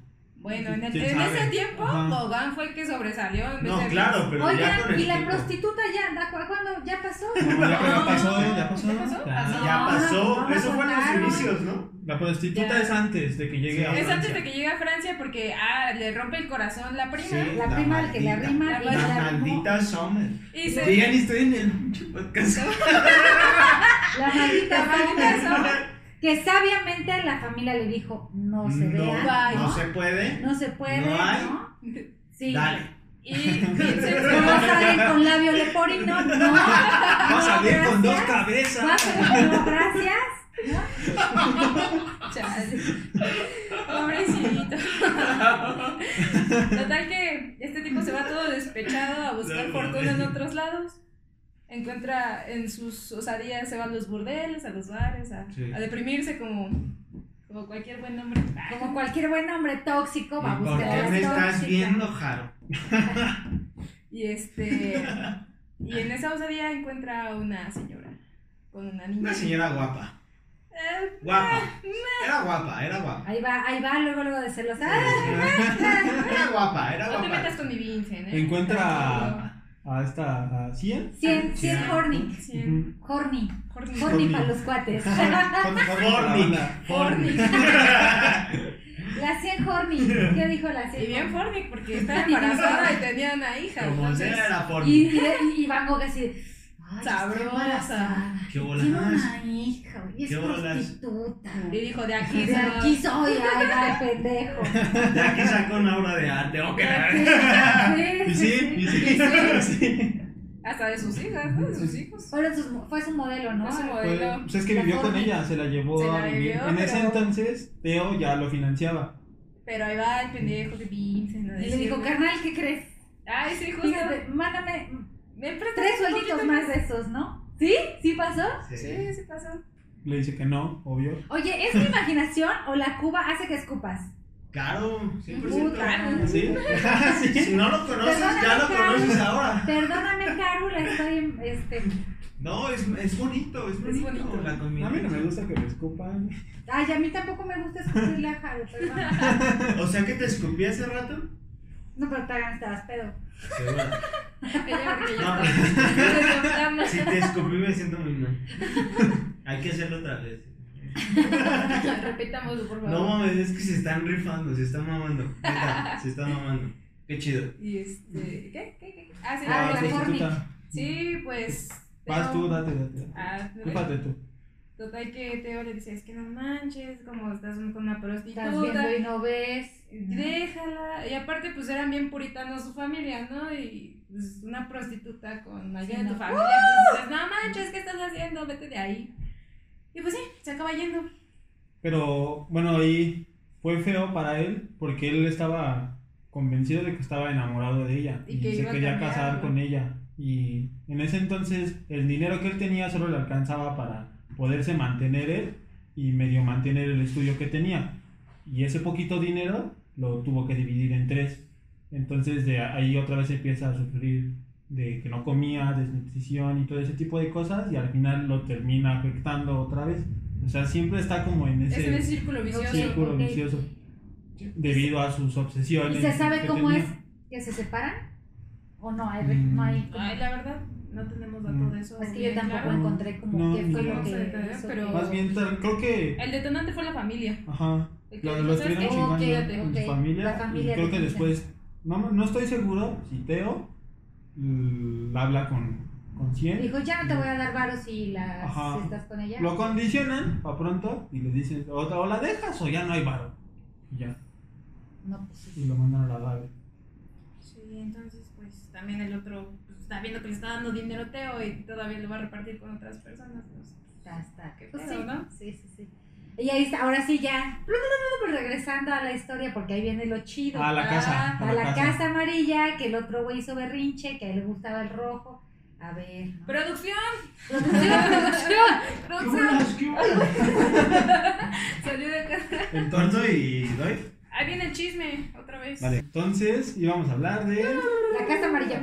C: Bueno, en, el-
D: ¿Quién
C: en ese tiempo. Gauguin fue el que sobresalió. en vez
B: No,
C: de
B: claro, pero ya
A: Oigan,
B: con el
A: y la prostituta ya, ¿da- cu- ¿cuándo? ¿Ya pasó? *laughs*
D: No, ya, ya pasó, ya
C: ¿Ya
D: pasó.
C: pasó?
D: Ya.
C: Pasó.
B: Ya
A: No,
B: pasó.
A: no me
B: Eso fue en los inicios, ¿no?
D: La prostituta
C: Ya.
D: es antes de que llegue a
C: Es
D: Francia.
C: antes de que llegue a Francia porque ah, le rompe el corazón la prima.
B: Sí.
A: La prima al que le arrima
C: la
B: La
A: la
B: maldita Sommer.
C: Y se,
B: Digan, estoy en el podcast.
A: La *laughs* maldita
C: La maldita
A: Sommer, *laughs* Que sabiamente la familia le dijo, no se
B: No,
A: vea,
B: no
A: ¿no?
B: se puede.
A: No se puede,
B: No hay.
A: ¿no? Sí.
B: Dale.
C: y *laughs*
A: No va a salir con labio leporino, no. *laughs*
B: Va a salir
A: no,
B: con dos cabezas.
A: Va a salir, no, gracias. *laughs*
C: Chale. Pobrecito. Total que este tipo se va todo despechado a buscar
B: No,
C: fortuna en otros lados. Encuentra en sus osadías, se va a los burdeles, a los bares, a,
B: Sí.
C: a deprimirse como, como cualquier buen hombre. *laughs*
A: Como cualquier buen hombre tóxico va a
B: ¿Y por
A: buscar a
B: me estás
A: tóxica.
B: viendo, Jaro? *laughs*
C: Y este. Y en esa osadía encuentra una señora con una niña.
B: Una señora guapa.
C: Eh,
B: Guapa. Era guapa, era guapa.
A: Ahí va, ahí va, luego, luego de celos. ¡Ah! *laughs*
B: Era guapa, era
C: no te metas
B: guapa.
C: con mi Vincent, ¿eh?
D: Encuentra a, esta, a Cien.
A: 100, 100
B: Sí.
A: horny.
C: Cien.
A: Horny.
C: Horny.
A: Horny
D: Horny.
A: para los cuates.
B: Horny.
C: Horny. *laughs*
A: La 100 horny. ¿Qué dijo la 100?
C: Y bien Fornic porque estaba embarazada *laughs* y tenía una hija.
B: Como
C: entonces,
B: era
A: Y,
B: Horny.
A: y, y Van Gogh así de, "Ay, está
C: Sabrosa.
B: ¿Qué
A: Tiene
B: bolas?
A: una hija, es
B: ¿Qué
A: prostituta.
C: Y dijo, de aquí
A: De
C: soy.
A: aquí soy, ay, ay, pendejo.
B: Ya que sacó una obra de arte, ok.
D: Y *laughs* sí, y sí. *laughs* sí.
C: Hasta de sus hijas. De sus hijos.
A: Mo- fue su modelo, ¿no?
C: Fue su modelo.
D: pues es que
A: La
D: vivió con ella, se la llevó
C: Se
D: a
C: la
D: vivir.
C: vivió,
D: en ese
C: pero-
D: entonces, Teo ya lo financiaba.
C: Pero ahí va el pendejo de Vincent.
A: Y le dijo, carnal, ¿qué crees?
C: Ay, sí, justo.
A: Fíjate, mándame
C: ¿Me prestas
A: tres suelditos más de esos, ¿no? ¿Sí? ¿Sí pasó?
B: Sí.
C: Sí, sí pasó.
D: Le dice que no, obvio.
A: Oye, ¿es mi imaginación o la cuba hace que escupas?
B: Claro, 100%.
A: Puta. *laughs*
D: ¿Sí?
B: Si no lo conoces, ya lo conoces ahora.
A: Perdóname, Caru, la estoy, este...
B: No, es, es bonito, es bonito,
C: bonito.
B: la
D: A
B: comida.
D: mí no me gusta que me escupan.
A: Ay, a mí tampoco me gusta escupirle a Caru, perdón. *laughs*
B: O sea que te escupí hace rato.
A: No, pero te hagan estabas pedo.
B: Seguro.
C: Ella *laughs* porque ya
B: No, si te escupí me siento muy mal. *laughs* Hay que hacerlo otra vez. *laughs*
C: Repitámoslo, por favor.
B: No mames, es que se están rifando, se están mamando. Se están mamando. Qué chido.
C: Y este. ¿Qué? ¿Qué? ¿Qué? Ah, sí,
A: Ah,
C: la
A: la
C: sí. pues.
D: Vas tú, date, date.
C: Ah,
D: tú.
C: Total que Teo le dice, es que no manches, como estás con una prostituta.
A: Estás viendo y no ves.
C: Déjala. Y aparte, pues eran bien puritanos su familia, ¿no? Y pues, una prostituta con alguien
A: Sí,
C: de tu
A: no.
C: familia, pues dices, no manches, ¿qué estás haciendo? Vete de ahí. Y pues sí, se acaba yendo.
D: Pero bueno, ahí fue feo para él porque él estaba convencido de que estaba enamorado de ella
C: Y
D: y,
C: que
D: se
C: iba a
D: quería
C: cambiar,
D: casar
C: ¿no?
D: con ella. Y en ese entonces el dinero que él tenía solo le alcanzaba para poderse mantener él y medio mantener el estudio que tenía. Y ese poquito dinero lo tuvo que dividir en tres. Entonces de ahí otra vez empieza a sufrir de que no comía, desnutrición y todo ese tipo de cosas y al final lo termina afectando otra vez. O sea, siempre está como en
C: Es
D: ese
C: en ese círculo vicioso.
D: círculo
A: ok.
D: vicioso debido a sus obsesiones.
A: ¿Y se sabe cómo
D: tenía.
A: es que se separan? ¿O no hay?
D: Mm.
A: No hay
C: Ay, la verdad, no tenemos dato
D: Mm.
C: de eso.
A: es que yo tampoco
C: claro.
A: encontré como
D: No,
A: qué fue lo que
C: No sé,
A: hizo
C: pero-
A: que-
D: Más bien, tal- creo que.
C: El detonante fue la familia.
D: Ajá.
C: El que
D: Lo,
C: dijo,
D: lo
C: ¿sabes
D: estuvieron
C: qué?
D: chingando
A: Ok,
D: con
A: ok,
D: su familia.
A: la familia
D: y creo
A: de
D: que después. No, no estoy seguro si Teo habla con, con Cien.
A: Dijo, ya no te voy a dar varos si, las,
D: Ajá.
A: si estás con ella.
D: Lo condicionan para pronto y le dicen: o, o la dejas o ya no hay varo. Y ya.
A: No, pues sí.
D: Y lo mandan a la Gabe.
C: Sí, entonces, pues también el otro está viendo que le está dando dinero a Teo y todavía lo va a repartir con otras personas. Pues,
A: Está, está.
C: Qué
A: Pues sí,
C: ¿no?
A: sí, sí, sí. Y ahí está, ahora sí ya, regresando a la historia, porque ahí viene lo chido.
D: A la casa.
A: a la casa amarilla, que el otro güey hizo berrinche, que a él le gustaba el rojo. A ver. ¿no?
C: ¡Producción!
A: Producción, producción.
C: ¡Producción! *laughs* Salió de casa.
B: Entonces, y doy.
C: Chisme, otra vez.
D: Vale, entonces íbamos a hablar de.
A: La casa amarilla.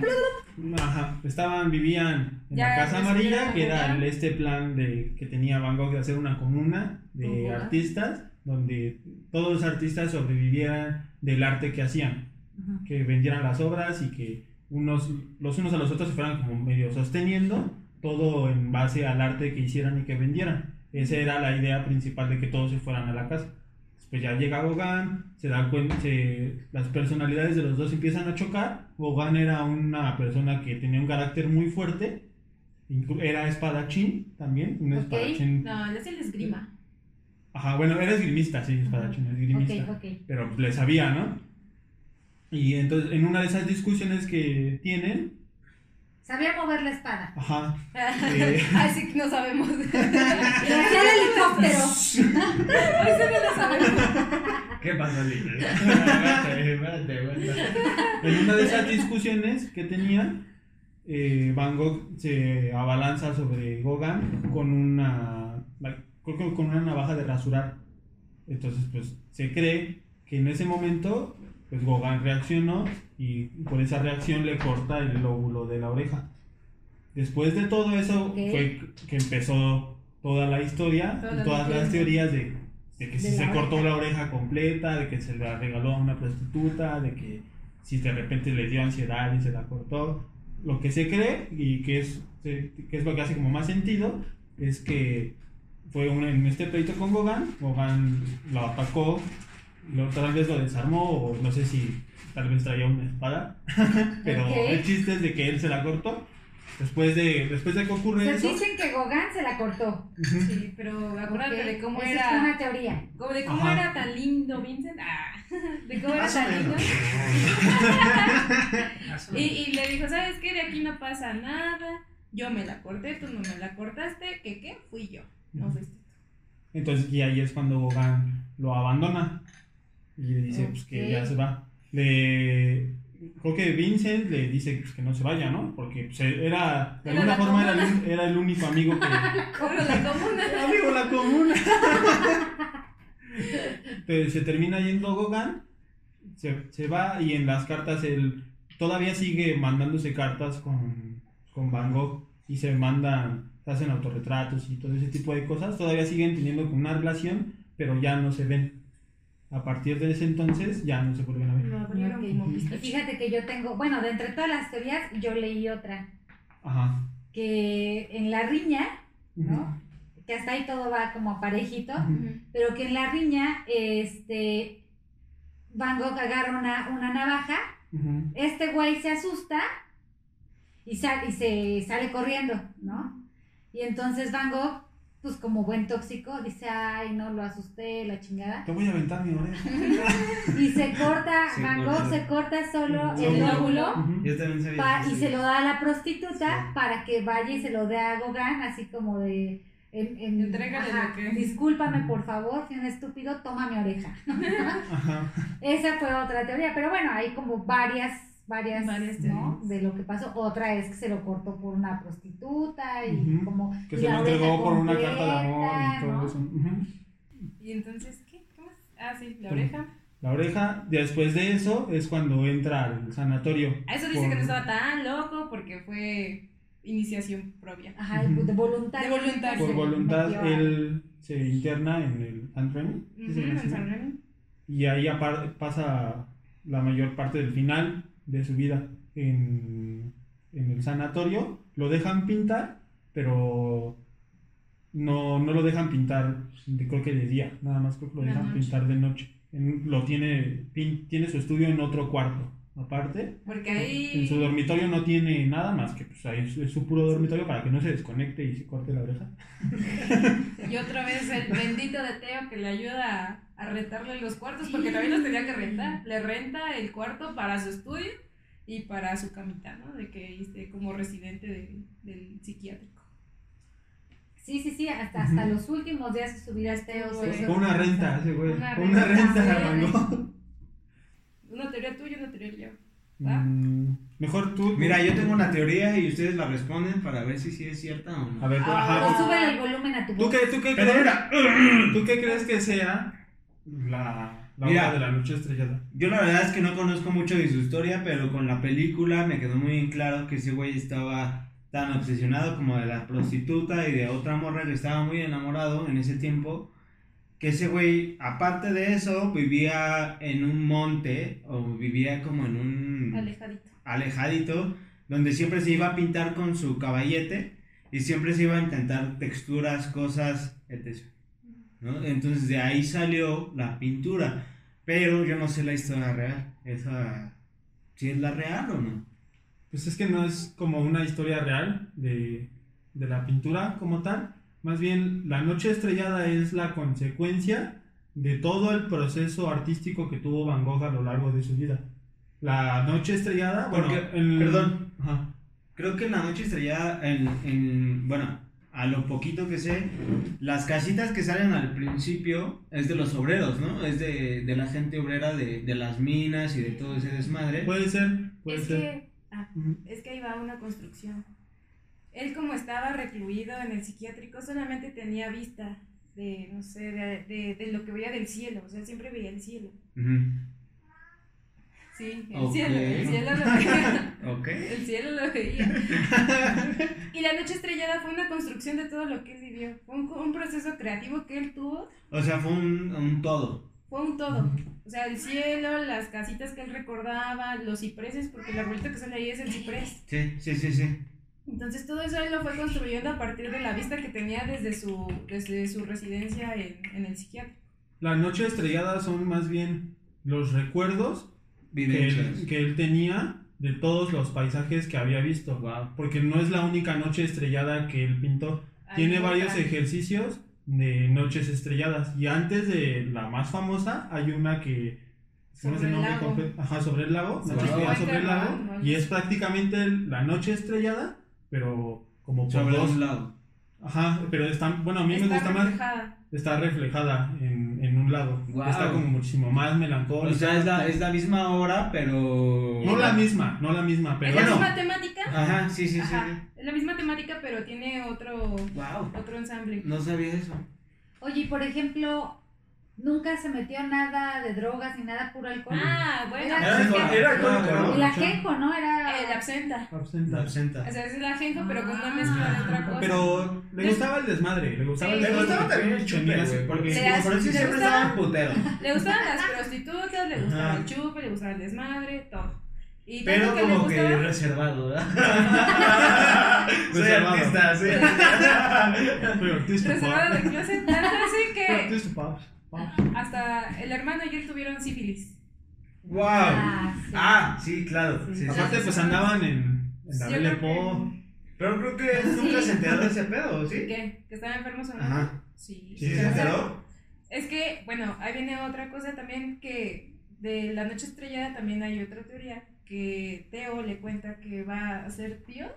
D: Ajá, estaban, vivían en
C: Ya
D: la Casa Amarilla,
C: la
D: que era el- este plan de que tenía Van Gogh de hacer una comuna de
C: Comuna.
D: artistas, donde todos los artistas sobrevivieran del arte que hacían,
A: Ujú.
D: que vendieran las obras y que unos, los unos a los otros se fueran como medio sosteniendo, todo en base al arte que hicieran y que vendieran. Esa era la idea principal de que todos se fueran a la casa. Después ya llega Gauguin, se da cuenta, se- las personalidades de los dos empiezan a chocar. Gauguin era una persona que tenía un carácter muy fuerte, era espadachín también, un
A: Ok.
D: espadachín.
C: No, hace el esgrima.
D: Ajá, bueno, era esgrimista, sí, espadachín, esgrimista.
A: Ok, ok.
D: Pero le sabía, ¿no? Y entonces en una de esas discusiones que tienen,
A: Sabía mover la espada.
D: ajá, *laughs* eh,
C: Así que no sabemos. *laughs*
A: Hacía el helicóptero. *laughs*
C: Eso no lo sabemos.
B: ¿Qué pasó, Lili? Espérate, espérate, espérate.
D: en una de esas discusiones que tenían, eh, Van Gogh se abalanza sobre Gauguin con una, creo que con una navaja de rasurar. Entonces, pues se cree que en ese momento, pues Gauguin reaccionó y por esa reacción le corta el lóbulo de la oreja. Después de todo eso fue que empezó toda la historia,
C: Toda la
D: todas las teorías de, de que
A: De
D: si se
A: la
D: cortó la oreja completa, de que se la regaló a una prostituta, de que si de repente le dio ansiedad y se la cortó. Lo que se cree y que es, que es lo que hace como más sentido es que fue un- en este pleito con Gauguin, Gauguin lo atacó, lo, tal vez lo desarmó o no sé si tal vez traía una espada, *laughs* pero
A: Ok.
D: el chiste es de que él se la cortó. Después de, después de que ocurre
A: Se
D: eso,
A: dicen que Gauguin se la cortó.
C: Sí, pero acuérdate de cómo
A: esa
C: era.
A: es una teoría.
C: Como de cómo
D: Ajá.
C: era tan lindo Vincent. Ah, *laughs* de cómo era
B: o
C: tan lindo. *laughs*
B: o
C: Y, le dijo, ¿sabes qué? De aquí no pasa nada. Yo me la corté, tú no me la cortaste. ¿Qué qué? Fui yo. No fuiste tú.
D: entonces y ahí es cuando Gauguin lo abandona. Y le dice pues, que ya se va. Le, creo que Vincent le dice pues, que no se vaya, ¿no? Porque pues, era, de alguna forma era el, era el único amigo que... *laughs*
C: Como la comuna. *laughs*
D: amigo la comuna. Pero se termina yendo Gogan, se, se va y en las cartas él todavía sigue mandándose cartas con, con Van Gogh y se mandan, se hacen autorretratos y todo ese tipo de cosas. Todavía siguen teniendo como una relación, pero ya no se ven. A partir de ese entonces ya no se vuelven a ver.
C: Abrieron como
A: Y fíjate que yo tengo, bueno, de entre todas las teorías, yo leí otra,
D: Ajá.
A: que en la riña. ¿no? Que hasta ahí todo va como parejito, pero que en la riña, este, Van Gogh agarra una, una navaja, este güey se asusta y, sal- y se sale corriendo, ¿no? Y entonces Van Gogh, pues como buen tóxico, dice, ay, no, lo asusté, la chingada.
D: Te voy a aventar mi oreja. *laughs*
A: Y se corta, *laughs* Van. Gogh se corta solo
D: Sí.
A: el lóbulo.
B: Yo también sabía.
A: y
B: sí.
A: se lo da a la prostituta
B: Sí.
A: para que vaya y se lo dé a Gauguin, así como de... En, en-
C: Entrégale
A: ajá,
C: lo que-
A: Discúlpame, por favor, fui un estúpido, toma mi oreja. *laughs*
D: Ajá.
A: Esa fue otra teoría, pero bueno, hay como varias, varias,
C: Varias
A: ¿no? De lo que pasó. Otra es que se lo cortó por una prostituta y como...
D: Que
A: y
D: se
A: la
D: lo
A: oreja
D: entregó por una carta de amor y todo
A: ¿no?
D: eso.
C: Y entonces, ¿qué? ¿Qué más? Ah, sí, la oreja.
D: La oreja, después de eso, es cuando entra al sanatorio.
C: A eso dice
D: Por-
C: que no estaba tan loco porque fue iniciación propia.
A: Ajá, de voluntario.
C: De voluntario.
D: Por voluntad, él se interna en el San y ahí pasa la mayor parte del final de su vida en, en el sanatorio. Lo dejan pintar, pero no, no lo dejan pintar, de- creo que de día, nada más creo que lo
C: De
D: dejan
C: noche.
D: pintar de noche. En- lo tiene, pin- tiene su estudio en otro cuarto, aparte.
C: Porque ahí.
D: En su dormitorio no tiene nada más que pues ahí es, es su puro dormitorio para que no se desconecte y se corte la oreja. *laughs*
C: Y otra vez el bendito de Teo que le ayuda a, rentarle los cuartos porque también los tenía que rentar. Le renta el cuarto para su estudio y para su camita, ¿no? De que esté como residente de- del psiquiátrico.
A: Sí, sí, sí, hasta, hasta los últimos días de su vida Teo se
C: Fue
D: una renta ese güey.
C: Una
D: una
C: renta,
D: renta.
C: Una teoría tuya, una teoría yo. ¿Va?
D: Mm, Mejor tú.
B: Mira, yo tengo una teoría y ustedes la responden para ver si sí es cierta o no.
D: A ver,
C: Ah,
D: ajá,
A: O
D: tú-
A: sube el volumen a tu
D: ¿Tú
A: voz.
D: qué, tú qué
B: Pero
D: crees?
B: mira,
D: ¿Tú qué crees que sea la, la
B: Mira.
D: obra de la noche estrellada?
B: yo la verdad es que no conozco mucho de su historia, pero con la película me quedó muy en claro que ese güey estaba tan obsesionado como de la prostituta y de otra morra que estaba muy enamorado en ese tiempo, que ese güey, aparte de eso, vivía en un monte o vivía como en un...
C: Alejadito.
B: alejadito, donde siempre se iba a pintar con su caballete y siempre se iba a intentar texturas, cosas, etc. ¿no? Entonces de ahí salió la pintura, pero yo no sé la historia real, esa, si es la real o no.
D: Pues es que no es como una historia real de, de la pintura como tal. Más bien, la noche estrellada es la consecuencia de todo el proceso artístico que tuvo Van Gogh a lo largo de su vida. La noche estrellada, bueno,
B: Porque-
D: el-
B: perdón.
D: Ajá.
B: Creo que la noche estrellada, en, en- bueno, a lo poquito que sé, las casitas que salen al principio es de los obreros, ¿no? Es de, de la gente obrera de, de las minas y de todo ese desmadre.
D: Puede ser, puede
C: Es
D: ser.
C: que, ah, es que ahí va una construcción. Él como estaba recluido en el psiquiátrico solamente tenía vista de, no sé, de, de- de lo que veía del cielo. O sea, siempre veía el cielo. Sí, el cielo, el cielo lo veía.
B: Ok.
C: El cielo lo veía. *laughs* *laughs* Y la noche estrellada fue una construcción de todo lo que él vivió. Fue un, un proceso creativo que él tuvo.
B: O sea, fue un, un todo.
C: Fue un todo. O sea, el cielo, las casitas que él recordaba, los cipreses, porque el arbolito que sale ahí es el ciprés.
B: Sí, sí, sí, sí.
C: Entonces todo eso él lo fue construyendo a partir de la vista que tenía desde su, desde su residencia en, en el psiquiátrico.
D: La noche estrellada son más bien los recuerdos que él, que él tenía de todos los paisajes que había visto.
B: Wow.
D: Porque no es la única noche estrellada que él pintó.
C: Hay
D: Tiene varios ejercicios de noches estrelladas. Y antes de la más famosa, hay una que. ¿cómo es
C: Sobre el
D: nombre
C: lago.
D: Ajá, sobre el lago.
B: Sobre
D: sobre el lago.
C: ¿no?
D: Y es prácticamente la noche estrellada, pero como por
B: Sobre
D: dos.
B: un lado.
D: Ajá, pero está, bueno, a mí me
C: Está
D: gusta más,
C: reflejada.
D: está reflejada en, en un lado.
B: Guau.
D: Está como muchísimo más
B: O
D: melancólica.
B: sea, es la, es la misma hora, pero.
D: No la misma, no la misma, pero
C: Es la
B: Bueno.
C: misma temática.
B: Ajá, sí, sí, sí.
C: Es la misma temática, pero tiene otro,
B: Wow.
C: otro ensamble.
B: No sabía eso.
A: Oye, por ejemplo, nunca se metió nada de drogas ni nada, puro alcohol.
C: Ah, bueno.
A: Era- era-
B: era alcohólico, ¿no?
A: el ajenjo, ¿no? Era.
C: El absenta.
D: absenta.
B: absenta.
C: O sea, es el ajenjo, pero con una mezcla de otra cosa.
D: Pero le gustaba el desmadre, le gustaba el.
B: Le gustaba también el chupe, porque siempre
C: gustaba-
B: estaba en putero.
C: Le gustaban las prostitutas, le gustaba
B: Ajá.
C: el chupe, le gustaba el desmadre, todo. Y
B: Pero
C: que
B: como que reservado, ¿verdad? *laughs* Soy
D: Reservado.
B: artista, *laughs* soy artista.
D: Pero artista,
C: reservado de closet, tanto así que
D: Artista.
C: Hasta el hermano y él tuvieron sífilis.
B: Wow.
A: Ah, sí.
B: Ah, sí, claro.
A: Sí.
B: sí, sí.
D: Aparte, pues andaban en, en la Belle
C: que-.
B: Pero creo que nunca se enteró de ese pedo, ¿sí?
C: ¿Qué? ¿Que estaban enfermos o no?
B: Ajá.
C: Sí.
D: Sí,
B: ¿Sí
C: O
B: se enteró?
C: Es que, bueno, ahí viene otra cosa también que de la noche estrellada también hay otra teoría que Teo le cuenta que va a ser tío.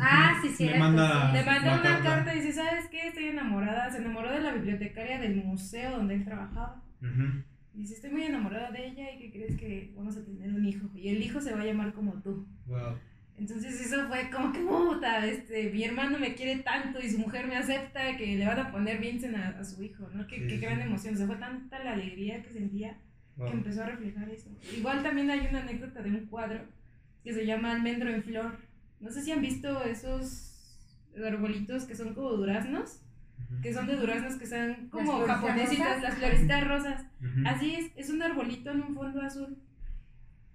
A: Ah, sí,
D: Le
A: cierto.
D: manda-
C: Le
A: sí.
C: manda una
D: carta.
C: carta y dice, ¿sabes qué? Estoy enamorada. Se enamoró de la bibliotecaria del museo donde él trabajaba.
B: Ujú.
C: Dice, estoy muy enamorada de ella y que crees que vamos a tener un hijo. Y el hijo se va a llamar como tú.
B: Wow.
C: Entonces eso fue como que puta, este, mi hermano me quiere tanto y su mujer me acepta que le van a poner Vincent a, a su hijo, ¿no? Qué,
B: Sí,
C: qué
B: sí,
C: gran
B: sí.
C: emoción. O sea, fue tanta la alegría que sentía que
B: Wow.
C: empezó a reflejar eso. Igual también hay una anécdota de un cuadro que se llama Almendro en Flor. No sé si han visto esos arbolitos que son como duraznos, que son de duraznos que son como
A: florecitas
C: japonesitas,
A: rosas.
C: las florecitas rosas. Así es, es un arbolito en un fondo azul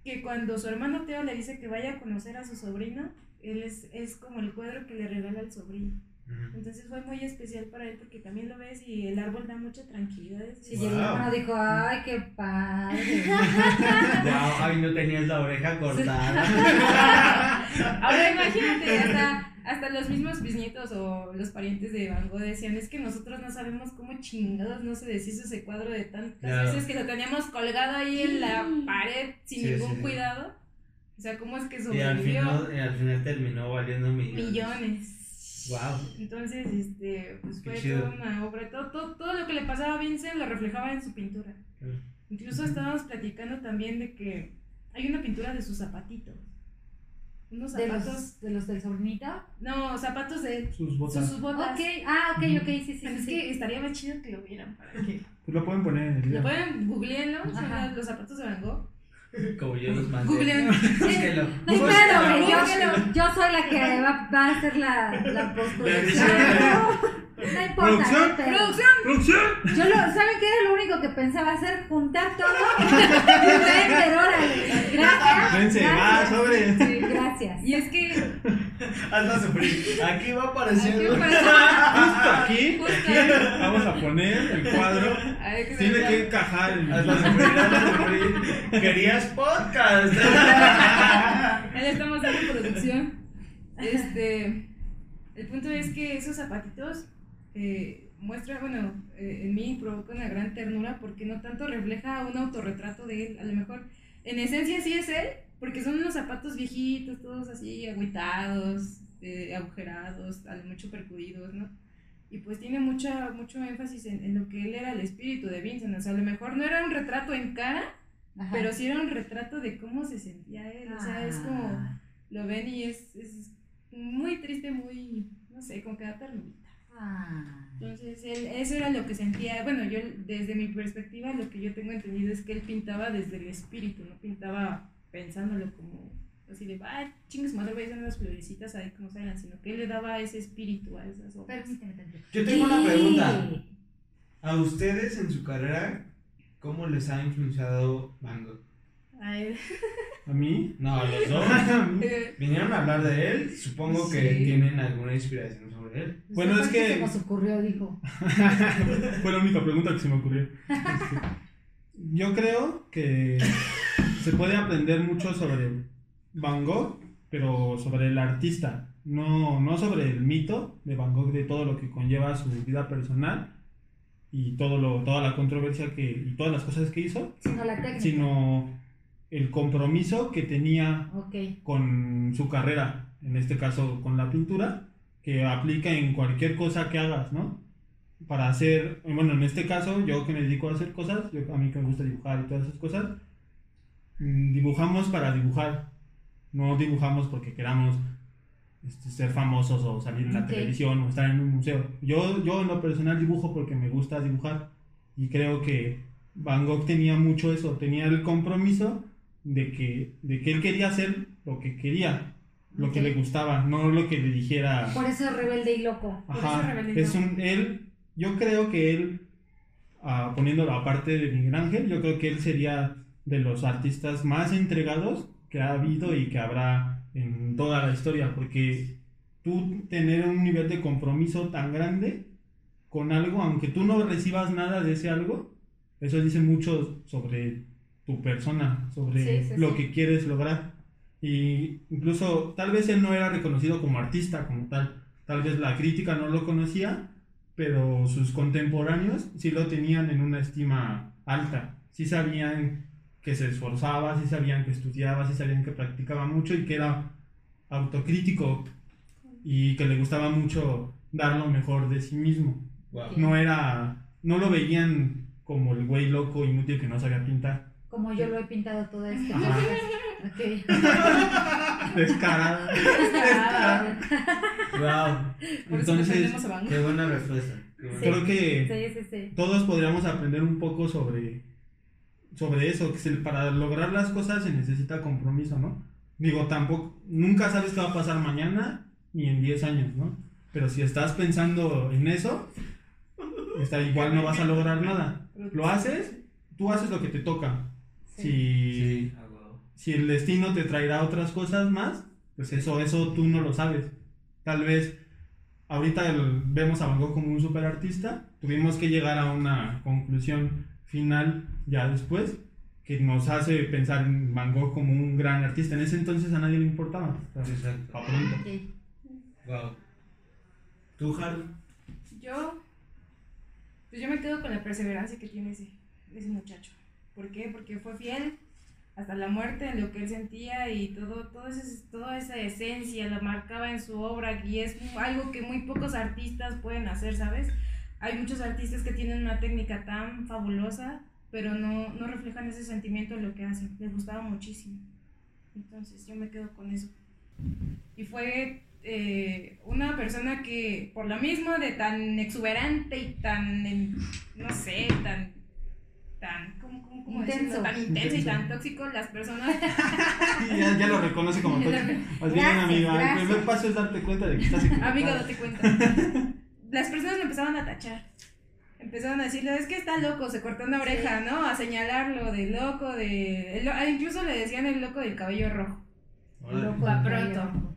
C: que cuando su hermano Teo le dice que vaya a conocer a su sobrino, él es, es como el cuadro que le regala al sobrino. Entonces fue muy especial para él porque también lo ves y el árbol da mucha tranquilidad.
A: y el
B: Wow.
A: hermano dijo, ay, qué padre. *laughs*
B: Wow, ay, no tenías la oreja cortada. *laughs*
C: Ahora imagínate, *laughs* hasta, hasta los mismos bisnietos o los parientes de Van Gogh decían, es que nosotros no sabemos cómo chingados no se deshizo ese cuadro de tantas
B: Claro.
C: veces que lo teníamos colgado ahí en la pared sin
B: Sí,
C: ningún
B: sí,
C: cuidado. O sea, ¿cómo es que
B: Y al
C: sobrevivió?
B: final, y al final terminó valiendo millones.
C: Millones.
B: Wow.
C: Entonces, este, pues
B: Qué
C: fue
B: chido.
C: toda una obra. Todo, todo, todo lo que le pasaba a Vincent lo reflejaba en su pintura. Incluso estábamos platicando también de que hay una pintura de sus zapatitos. Unos
A: De
C: zapatos.
A: los, de los del sobrinito.
C: No, zapatos de
D: Sus botas.
C: sus botas.
A: Ok, ah, ok, ok, sí, sí,
C: Pero
A: sí.
C: es
A: sí.
C: que estaría más chido que lo vieran para que.
D: Pues lo pueden poner en el
C: Lo
D: video.
C: pueden googlearlo, son los zapatos de Van Gogh.
B: Como yo los mandé.
C: Googleen.
B: Búsquenlo.
A: No *laughs* güey. Yo, yo soy la que va, va a hacer la, la postproducción. *laughs* No importa,
D: ¿Producción?
A: no.
C: ¡Producción!
D: ¡Producción!
A: Yo lo, ¿saben qué era lo único que pensaba hacer? Juntar todo. *laughs* *laughs* Vender, órale. Gracias.
D: Vence, va,
A: gracias.
D: sobre.
A: Sí, gracias.
C: Y es que. *laughs*
B: Hazla sufrir. Aquí va
C: Aquí
B: apareciendo.
C: parece-
D: Justo aquí,
C: Justo
D: aquí vamos a poner el cuadro.
C: Que
D: Tiene que encajar en
B: Hazla sufrir, hazla sufrir. Querías podcast.
C: Ahí estamos dando producción. Este, el punto es que esos zapatitos eh, muestra, bueno, eh, en mí provoca una gran ternura porque no tanto refleja un autorretrato de él, a lo mejor en esencia sí es él, porque son unos zapatos viejitos, todos así agüitados, eh, agujerados, a lo mucho percudidos, ¿no? Y pues tiene mucha, mucho énfasis en, en lo que él era el espíritu de Vincent, o sea, a lo mejor no era un retrato en cara,
A: Ajá.
C: pero sí era un retrato de cómo se sentía él, o sea, es como
A: Ah,
C: lo ven y es, es muy triste, muy, no sé, como que da ternurita.
A: Ah.
C: Entonces, él, eso era lo que sentía, bueno, yo desde mi perspectiva lo que yo tengo entendido es que él pintaba desde el espíritu, no pintaba pensándolo como así de, ay, chingues madre, voy a hacer unas florecitas ahí como salgan, sino que él le daba ese espíritu a esas obras.
A: Permíteme tantito.
B: Yo tengo una pregunta. *laughs* A ustedes en su carrera, ¿cómo les ha influenciado Van Gogh?
C: A él.
D: ¿A mí?
B: No, a los dos. *laughs*
D: A mí.
B: Vinieron a hablar de él, supongo que
C: Sí.
B: tienen alguna inspiración sobre él.
D: Bueno, es que-
A: Se nos ocurrió, dijo. *laughs*
D: Fue la única pregunta que se me ocurrió. Yo creo que se puede aprender mucho sobre Van Gogh, pero sobre el artista, no, no sobre el mito de Van Gogh, de todo lo que conlleva su vida personal y todo lo, toda la controversia que, y todas las cosas que hizo,
A: Sino la técnica.
D: sino el compromiso que tenía con su carrera, en este caso con la pintura, que aplica en cualquier cosa que hagas, ¿no? Para hacer, bueno, en este caso, yo que me dedico a hacer cosas, yo, a mí que me gusta dibujar y todas esas cosas, mm, dibujamos para dibujar, no dibujamos porque queramos este, ser famosos o salir en la televisión o estar en un museo. Yo, yo en lo personal dibujo porque me gusta dibujar y creo que Van Gogh tenía mucho eso, tenía el compromiso de que, de que él quería hacer lo que quería, lo que le gustaba, no lo que le dijera.
A: Por eso es rebelde y loco.
C: por eso
D: Ajá,
C: rebelde y
D: es un, él, yo creo que él, ah, poniéndolo aparte de Miguel Ángel, yo creo que él sería de los artistas más entregados que ha habido y que habrá en toda la historia, porque tú tener un nivel de compromiso tan grande con algo, aunque tú no recibas nada de ese algo, eso dice mucho sobre tu persona, sobre
A: Sí, sí,
D: lo
A: sí.
D: que quieres lograr. Y incluso tal vez él no era reconocido como artista como tal, tal vez la crítica no lo conocía, pero sus contemporáneos sí lo tenían en una estima alta, sí sabían que se esforzaba, sí sabían que estudiaba, sí sabían que practicaba mucho y que era autocrítico y que le gustaba mucho dar lo mejor de sí mismo.
B: Wow.
D: No era, no lo veían como el güey loco inútil que no sabía pintar.
A: Como yo lo he pintado todo esto.
D: Ajá.
A: Ok. *laughs*
D: Descarado.
C: Ah,
B: Wow.
C: por
D: Entonces.
B: Qué buena respuesta. Qué buena.
A: Sí.
D: creo que
A: Sí, sí, sí.
D: todos podríamos aprender un poco sobre, sobre eso, que para lograr las cosas se necesita compromiso, ¿no? Digo, tampoco, nunca sabes qué va a pasar mañana ni en 10 años, ¿no? Pero si estás pensando en eso, está, igual no vas a lograr nada. Lo haces, tú haces lo que te toca. Si,
B: Sí, ah,
D: si el destino te traerá otras cosas más, pues eso, eso tú no lo sabes. Tal vez ahorita el- vemos a Van Gogh como un super artista, tuvimos que llegar a una conclusión final ya después que nos hace pensar en Van Gogh como un gran artista. En ese entonces a nadie le importaba.
B: Exacto.
D: Pa' pronto.
A: Ok.
B: Wow. ¿Tú, Haru?
C: Yo, pues yo me quedo con la perseverancia que tiene ese, ese muchacho. ¿Por qué? Porque fue fiel hasta la muerte en lo que él sentía y todo, todo ese- toda esa esencia la marcaba en su obra y es algo que muy pocos artistas pueden hacer, ¿sabes? Hay muchos artistas que tienen una técnica tan fabulosa, pero no, no reflejan ese sentimiento en lo que hacen. Les gustaba muchísimo. Entonces yo me quedo con eso. Y fue eh, una persona que, por lo mismo de tan exuberante y tan, no sé, tan, Tan
A: intenso
C: y tan tóxico, las personas *laughs*
D: Y ya, ya lo reconoce como *laughs* tóxico. Más bien,
A: Gracias,
D: amiga, el primer paso es darte cuenta de que estás equivocado.
C: Amiga, date cuenta. *laughs* Las personas lo empezaban a tachar. Empezaron a decirle, es que está loco, se cortó una oreja, ¿no? A señalarlo de loco, de... incluso le decían el loco del cabello rojo.
A: Loco,
C: a pronto.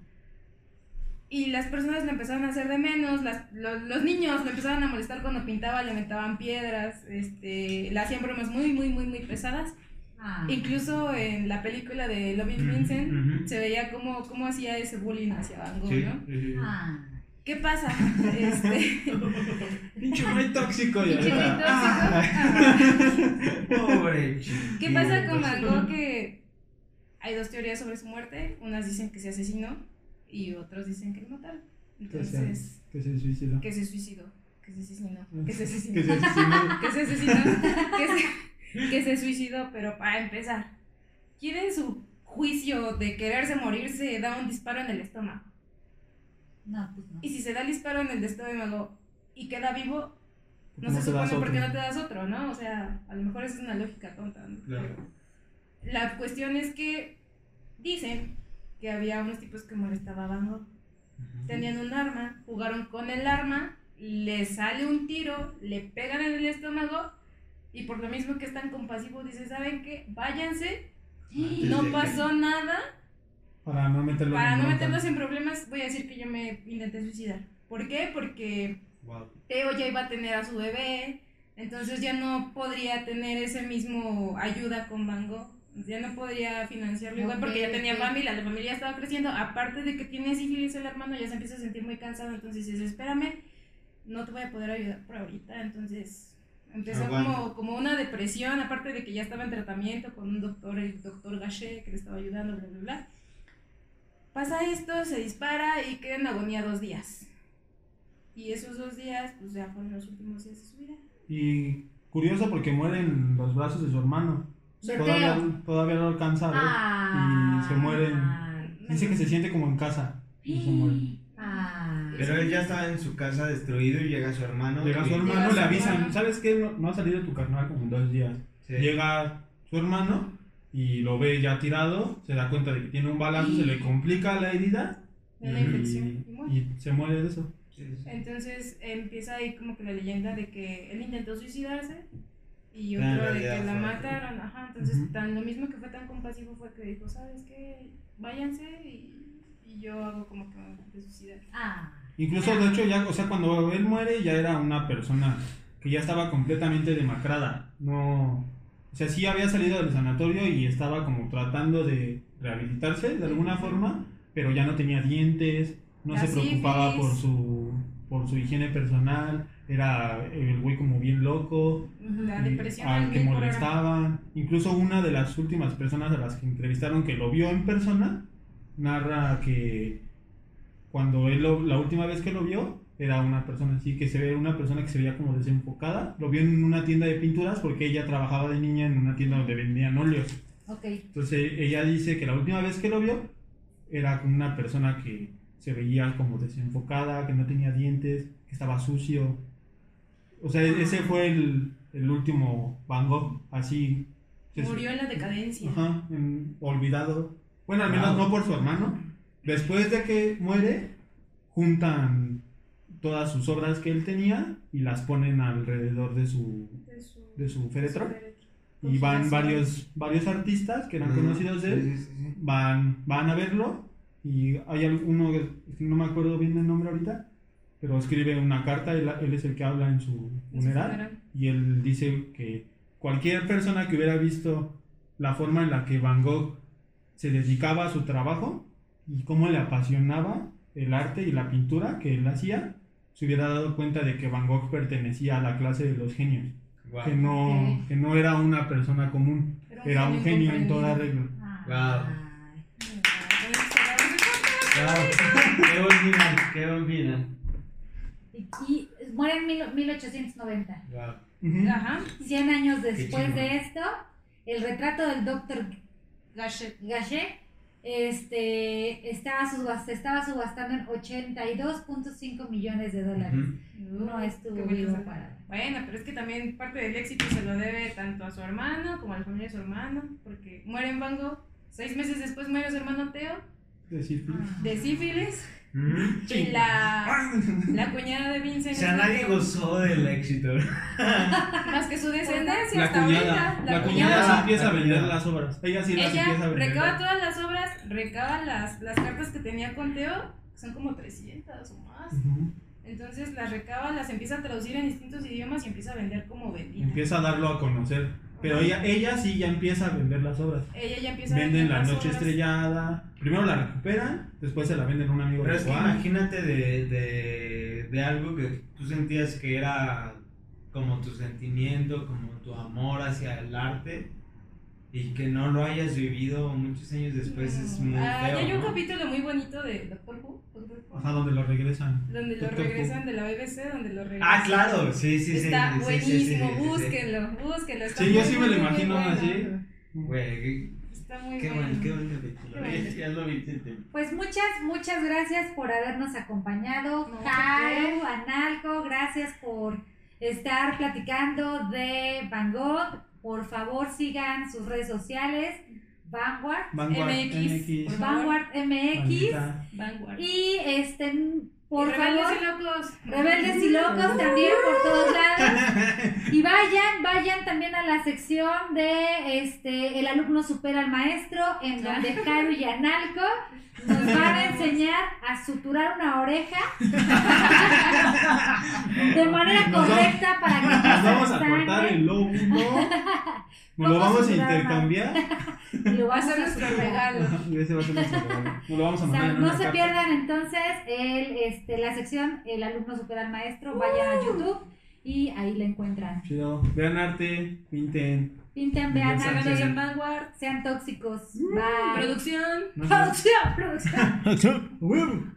C: Y las personas lo empezaron a hacer de menos, las- lo- los niños lo empezaban a molestar cuando pintaba, le aventaban piedras, este, le hacían bromas muy, muy, muy, muy pesadas.
A: Ah.
C: Incluso en la película de Loving Vincent se veía cómo, cómo hacía ese bullying hacia Van Gogh,
B: Sí,
C: ¿no?
B: sí.
A: Ah.
C: ¿Qué pasa? Este, *laughs*
D: Pinche güey tóxico. y
C: Pinche tóxico.
D: ah. *laughs*
B: Pobre.
C: ¿Qué pasa con Van Gogh? Que hay dos teorías sobre su muerte. Unas dicen que se asesinó y otros dicen que lo mataron.
D: Que se,
C: Entonces,
D: que se suicidó.
C: que se suicidó. Que se asesinó. Que se
D: Que
C: asesinó.
D: se asesinó. *laughs*
C: que se asesinó, que se, que se suicidó, pero para empezar, ¿quién en su juicio de quererse morir se da un disparo en el estómago?
A: No, pues no.
C: Y si se da el disparo en el estómago y queda vivo, no
D: ¿Cómo
C: se supone por qué no te das otro, ¿no? O sea, a lo mejor es una lógica tonta, ¿no?
B: Claro.
C: La cuestión es que dicen que había unos tipos que molestaban a Gogh.
B: Ujú.
C: Tenían un arma, jugaron con el arma, le sale un tiro, le pegan en el estómago y por lo mismo que es tan compasivo, dice, ¿saben qué? Váyanse,
B: Antes
C: no
B: que-
C: pasó nada,
D: Para no meterlo
C: para
D: en
C: no en problemas voy a decir que yo me intenté suicidar. ¿Por qué? Porque
B: Wow.
C: Teo ya iba a tener a su bebé, entonces ya no podría tener ese mismo ayuda con Van Gogh, ya no podría financiarlo igual porque ya tenía familia, la familia ya estaba creciendo, aparte de que tiene sífilis el hermano, ya se empieza a sentir muy cansado, entonces dice, espérame, no te voy a poder ayudar por ahorita, entonces empezó como, como una depresión, aparte de que ya estaba en tratamiento con un doctor, el doctor Gachet, que le estaba ayudando, bla, bla, bla. Pasa esto, se dispara y queda en agonía dos días. Y esos dos días, pues ya fueron los últimos días de su vida.
D: Y curioso porque muere en los brazos de su hermano. Todavía, todavía no alcanza a ver.
A: Ah.
D: Y se mueren. Dice que se siente como en casa. Y se muere. *gasps*
A: Ah.
B: Pero él ya estaba en su casa destruido y llega su hermano.
D: Llega su hermano,
C: Llega
D: le avisan,
C: hermano.
D: ¿sabes qué? No, no ha salido tu carnal como en dos días.
B: Sí.
D: Llega su hermano y lo ve ya tirado, se da cuenta de que tiene un balazo, se le *gasps* complica la herida
C: De la
B: Y-
C: infección. y muere.
D: y, y se muere de eso.
B: Sí, sí.
C: Entonces empieza ahí como que la leyenda de que él intentó suicidarse y otro de que la mataron. Ajá, entonces tan lo mismo que fue tan compasivo fue que dijo, ¿sabes qué? Váyanse y, y yo hago como que a suicidar.
A: Ah.
D: Incluso, de hecho, ya, o sea, cuando él muere ya era una persona que ya estaba completamente demacrada. No, o sea, sí había salido del sanatorio y estaba como tratando de rehabilitarse de alguna forma, pero ya no tenía dientes, no se preocupaba por su, por su higiene personal, era el güey como bien loco,
C: La depresión
D: al
C: al
D: que molestaban. Incluso una de las últimas personas a las que entrevistaron que lo vio en persona narra que cuando él lo- la última vez que lo vio era una persona así que se ve una persona que se veía como desenfocada. Lo vio en una tienda de pinturas porque ella trabajaba de niña en una tienda donde vendían óleos.
A: Ok.
D: Entonces ella dice que la última vez que lo vio era con una persona que se veía como desenfocada, que no tenía dientes, que estaba sucio. O sea, ese fue el, el último Van Gogh, así.
C: Murió en la decadencia.
D: Ajá, en- olvidado. Bueno, al menos
B: Wow.
D: no por su hermano. Después de que muere, juntan todas sus obras que él tenía y las ponen alrededor de su,
C: De su,
D: de su féretro.
C: su.
D: Y van varios, varios artistas que eran conocidos de él
B: Sí, sí, sí.
D: van, van a verlo y hay alguno, que no me acuerdo bien el nombre ahorita, pero escribe una carta, él, él es el que habla en su funeral y él dice que cualquier persona que hubiera visto la forma en la que Van Gogh se dedicaba a su trabajo y cómo le apasionaba el arte y la pintura que él hacía, se hubiera dado cuenta de que Van Gogh pertenecía a la clase de los genios,
B: Guau.
D: que, no, que no era una persona común,
C: Era un
D: era un
C: genio
D: en toda regla.
A: Ay.
B: Guau. Qué final, qué final.
A: Y, muere en mil- 1890.
B: Guau.
D: Ujú.
C: Ajá.
A: 100 años después de esto, el retrato del doctor
C: Gachet.
A: Gachet este, estaba, subast- estaba subastando en 82.5 millones de dólares.
B: Ujú.
A: No estuvo vivo para...
C: Bueno, pero es que también parte del éxito se lo debe tanto a su hermano como a la familia de su hermano, porque muere en Van Gogh, seis meses después muere su hermano Teo
D: Decir,
C: de sífilis Y la, la cuñada de Vincent.
B: O sea,
C: la
B: nadie
C: que-
B: gozó del éxito. *laughs*
C: Más que su descendencia
D: La
C: hasta
D: cuñada,
C: ahorita.
D: la cuñada sí empieza a
B: La
D: vender las obras. Ella sí las
C: Ella
D: empieza a vender.
C: recaba todas las obras, recaba las, las cartas que tenía con Teo, que son como 300 o más. Entonces las recaba, las empieza a traducir en distintos idiomas y empieza a vender como vendida.
D: Empieza a darlo a conocer. Pero ella, ella sí ya empieza a vender las obras.
C: Ella ya empieza a
D: Venden
C: vender
D: la
C: las
D: noche
C: obras.
D: estrellada. Primero la recuperan, después se la venden a un amigo
B: Pero
D: de
B: es que imagínate de, de, de algo que tú sentías que era como tu sentimiento, como tu amor hacia el arte y que no lo hayas vivido muchos años después es muy
C: Ah,
B: feo.
C: y hay un
B: ¿no?
C: capítulo muy bonito de Doctor Who, Who,
D: Ajá, donde lo regresan.
C: donde lo regresan de la BBC, donde lo regresan.
B: Ah, claro, sí, sí, sí.
C: Está
B: sí,
C: buenísimo,
B: sí, sí, sí, sí.
C: búsquenlo, búsquenlo. está
D: Sí, yo sí me lo imagino
C: bueno.
D: así.
B: Güey,
C: Está muy
B: qué
C: bueno.
B: buen, qué buen capítulo.
C: Qué bueno.
B: Ya lo vi, Tete.
A: Pues muchas, muchas gracias por habernos acompañado.
C: No,
A: Jairo, Analco, gracias por estar platicando de Van Gogh. Por favor, sigan sus redes sociales, Vanguard,
D: Vanguard
C: MX,
D: MX.
A: Vanguard MX.
C: Vanguard.
A: Y este, por
C: Y Rebeldes
A: favor,
C: y locos.
A: Rebeldes y locos también por todos lados. *laughs* Y vayan, vayan también a la sección de este el alumno supera al maestro, en donde Jairo y Analco nos van a enseñar a suturar una oreja *laughs* de manera
D: Nos
A: correcta para que no
D: Nos vamos a cortar el lóbulo. *laughs* Nos lo
A: ¿Cómo
D: vamos a intercambiar. *laughs*
A: Y lo
C: Va a ser nuestro regalo.
D: Y *laughs* ese va a ser nuestro regalo. Nos lo vamos a
A: O sea,
D: mandar en
A: no
D: una
A: se
D: carta.
A: pierdan entonces el, este, la sección El alumno supera al maestro. Vayan a YouTube y ahí la encuentran.
D: Chido. Vean arte, pinten.
A: Pinten, vean arte,
C: en Vanguard.
A: sean tóxicos. Bye.
C: Producción.
A: Producción, producción. *laughs*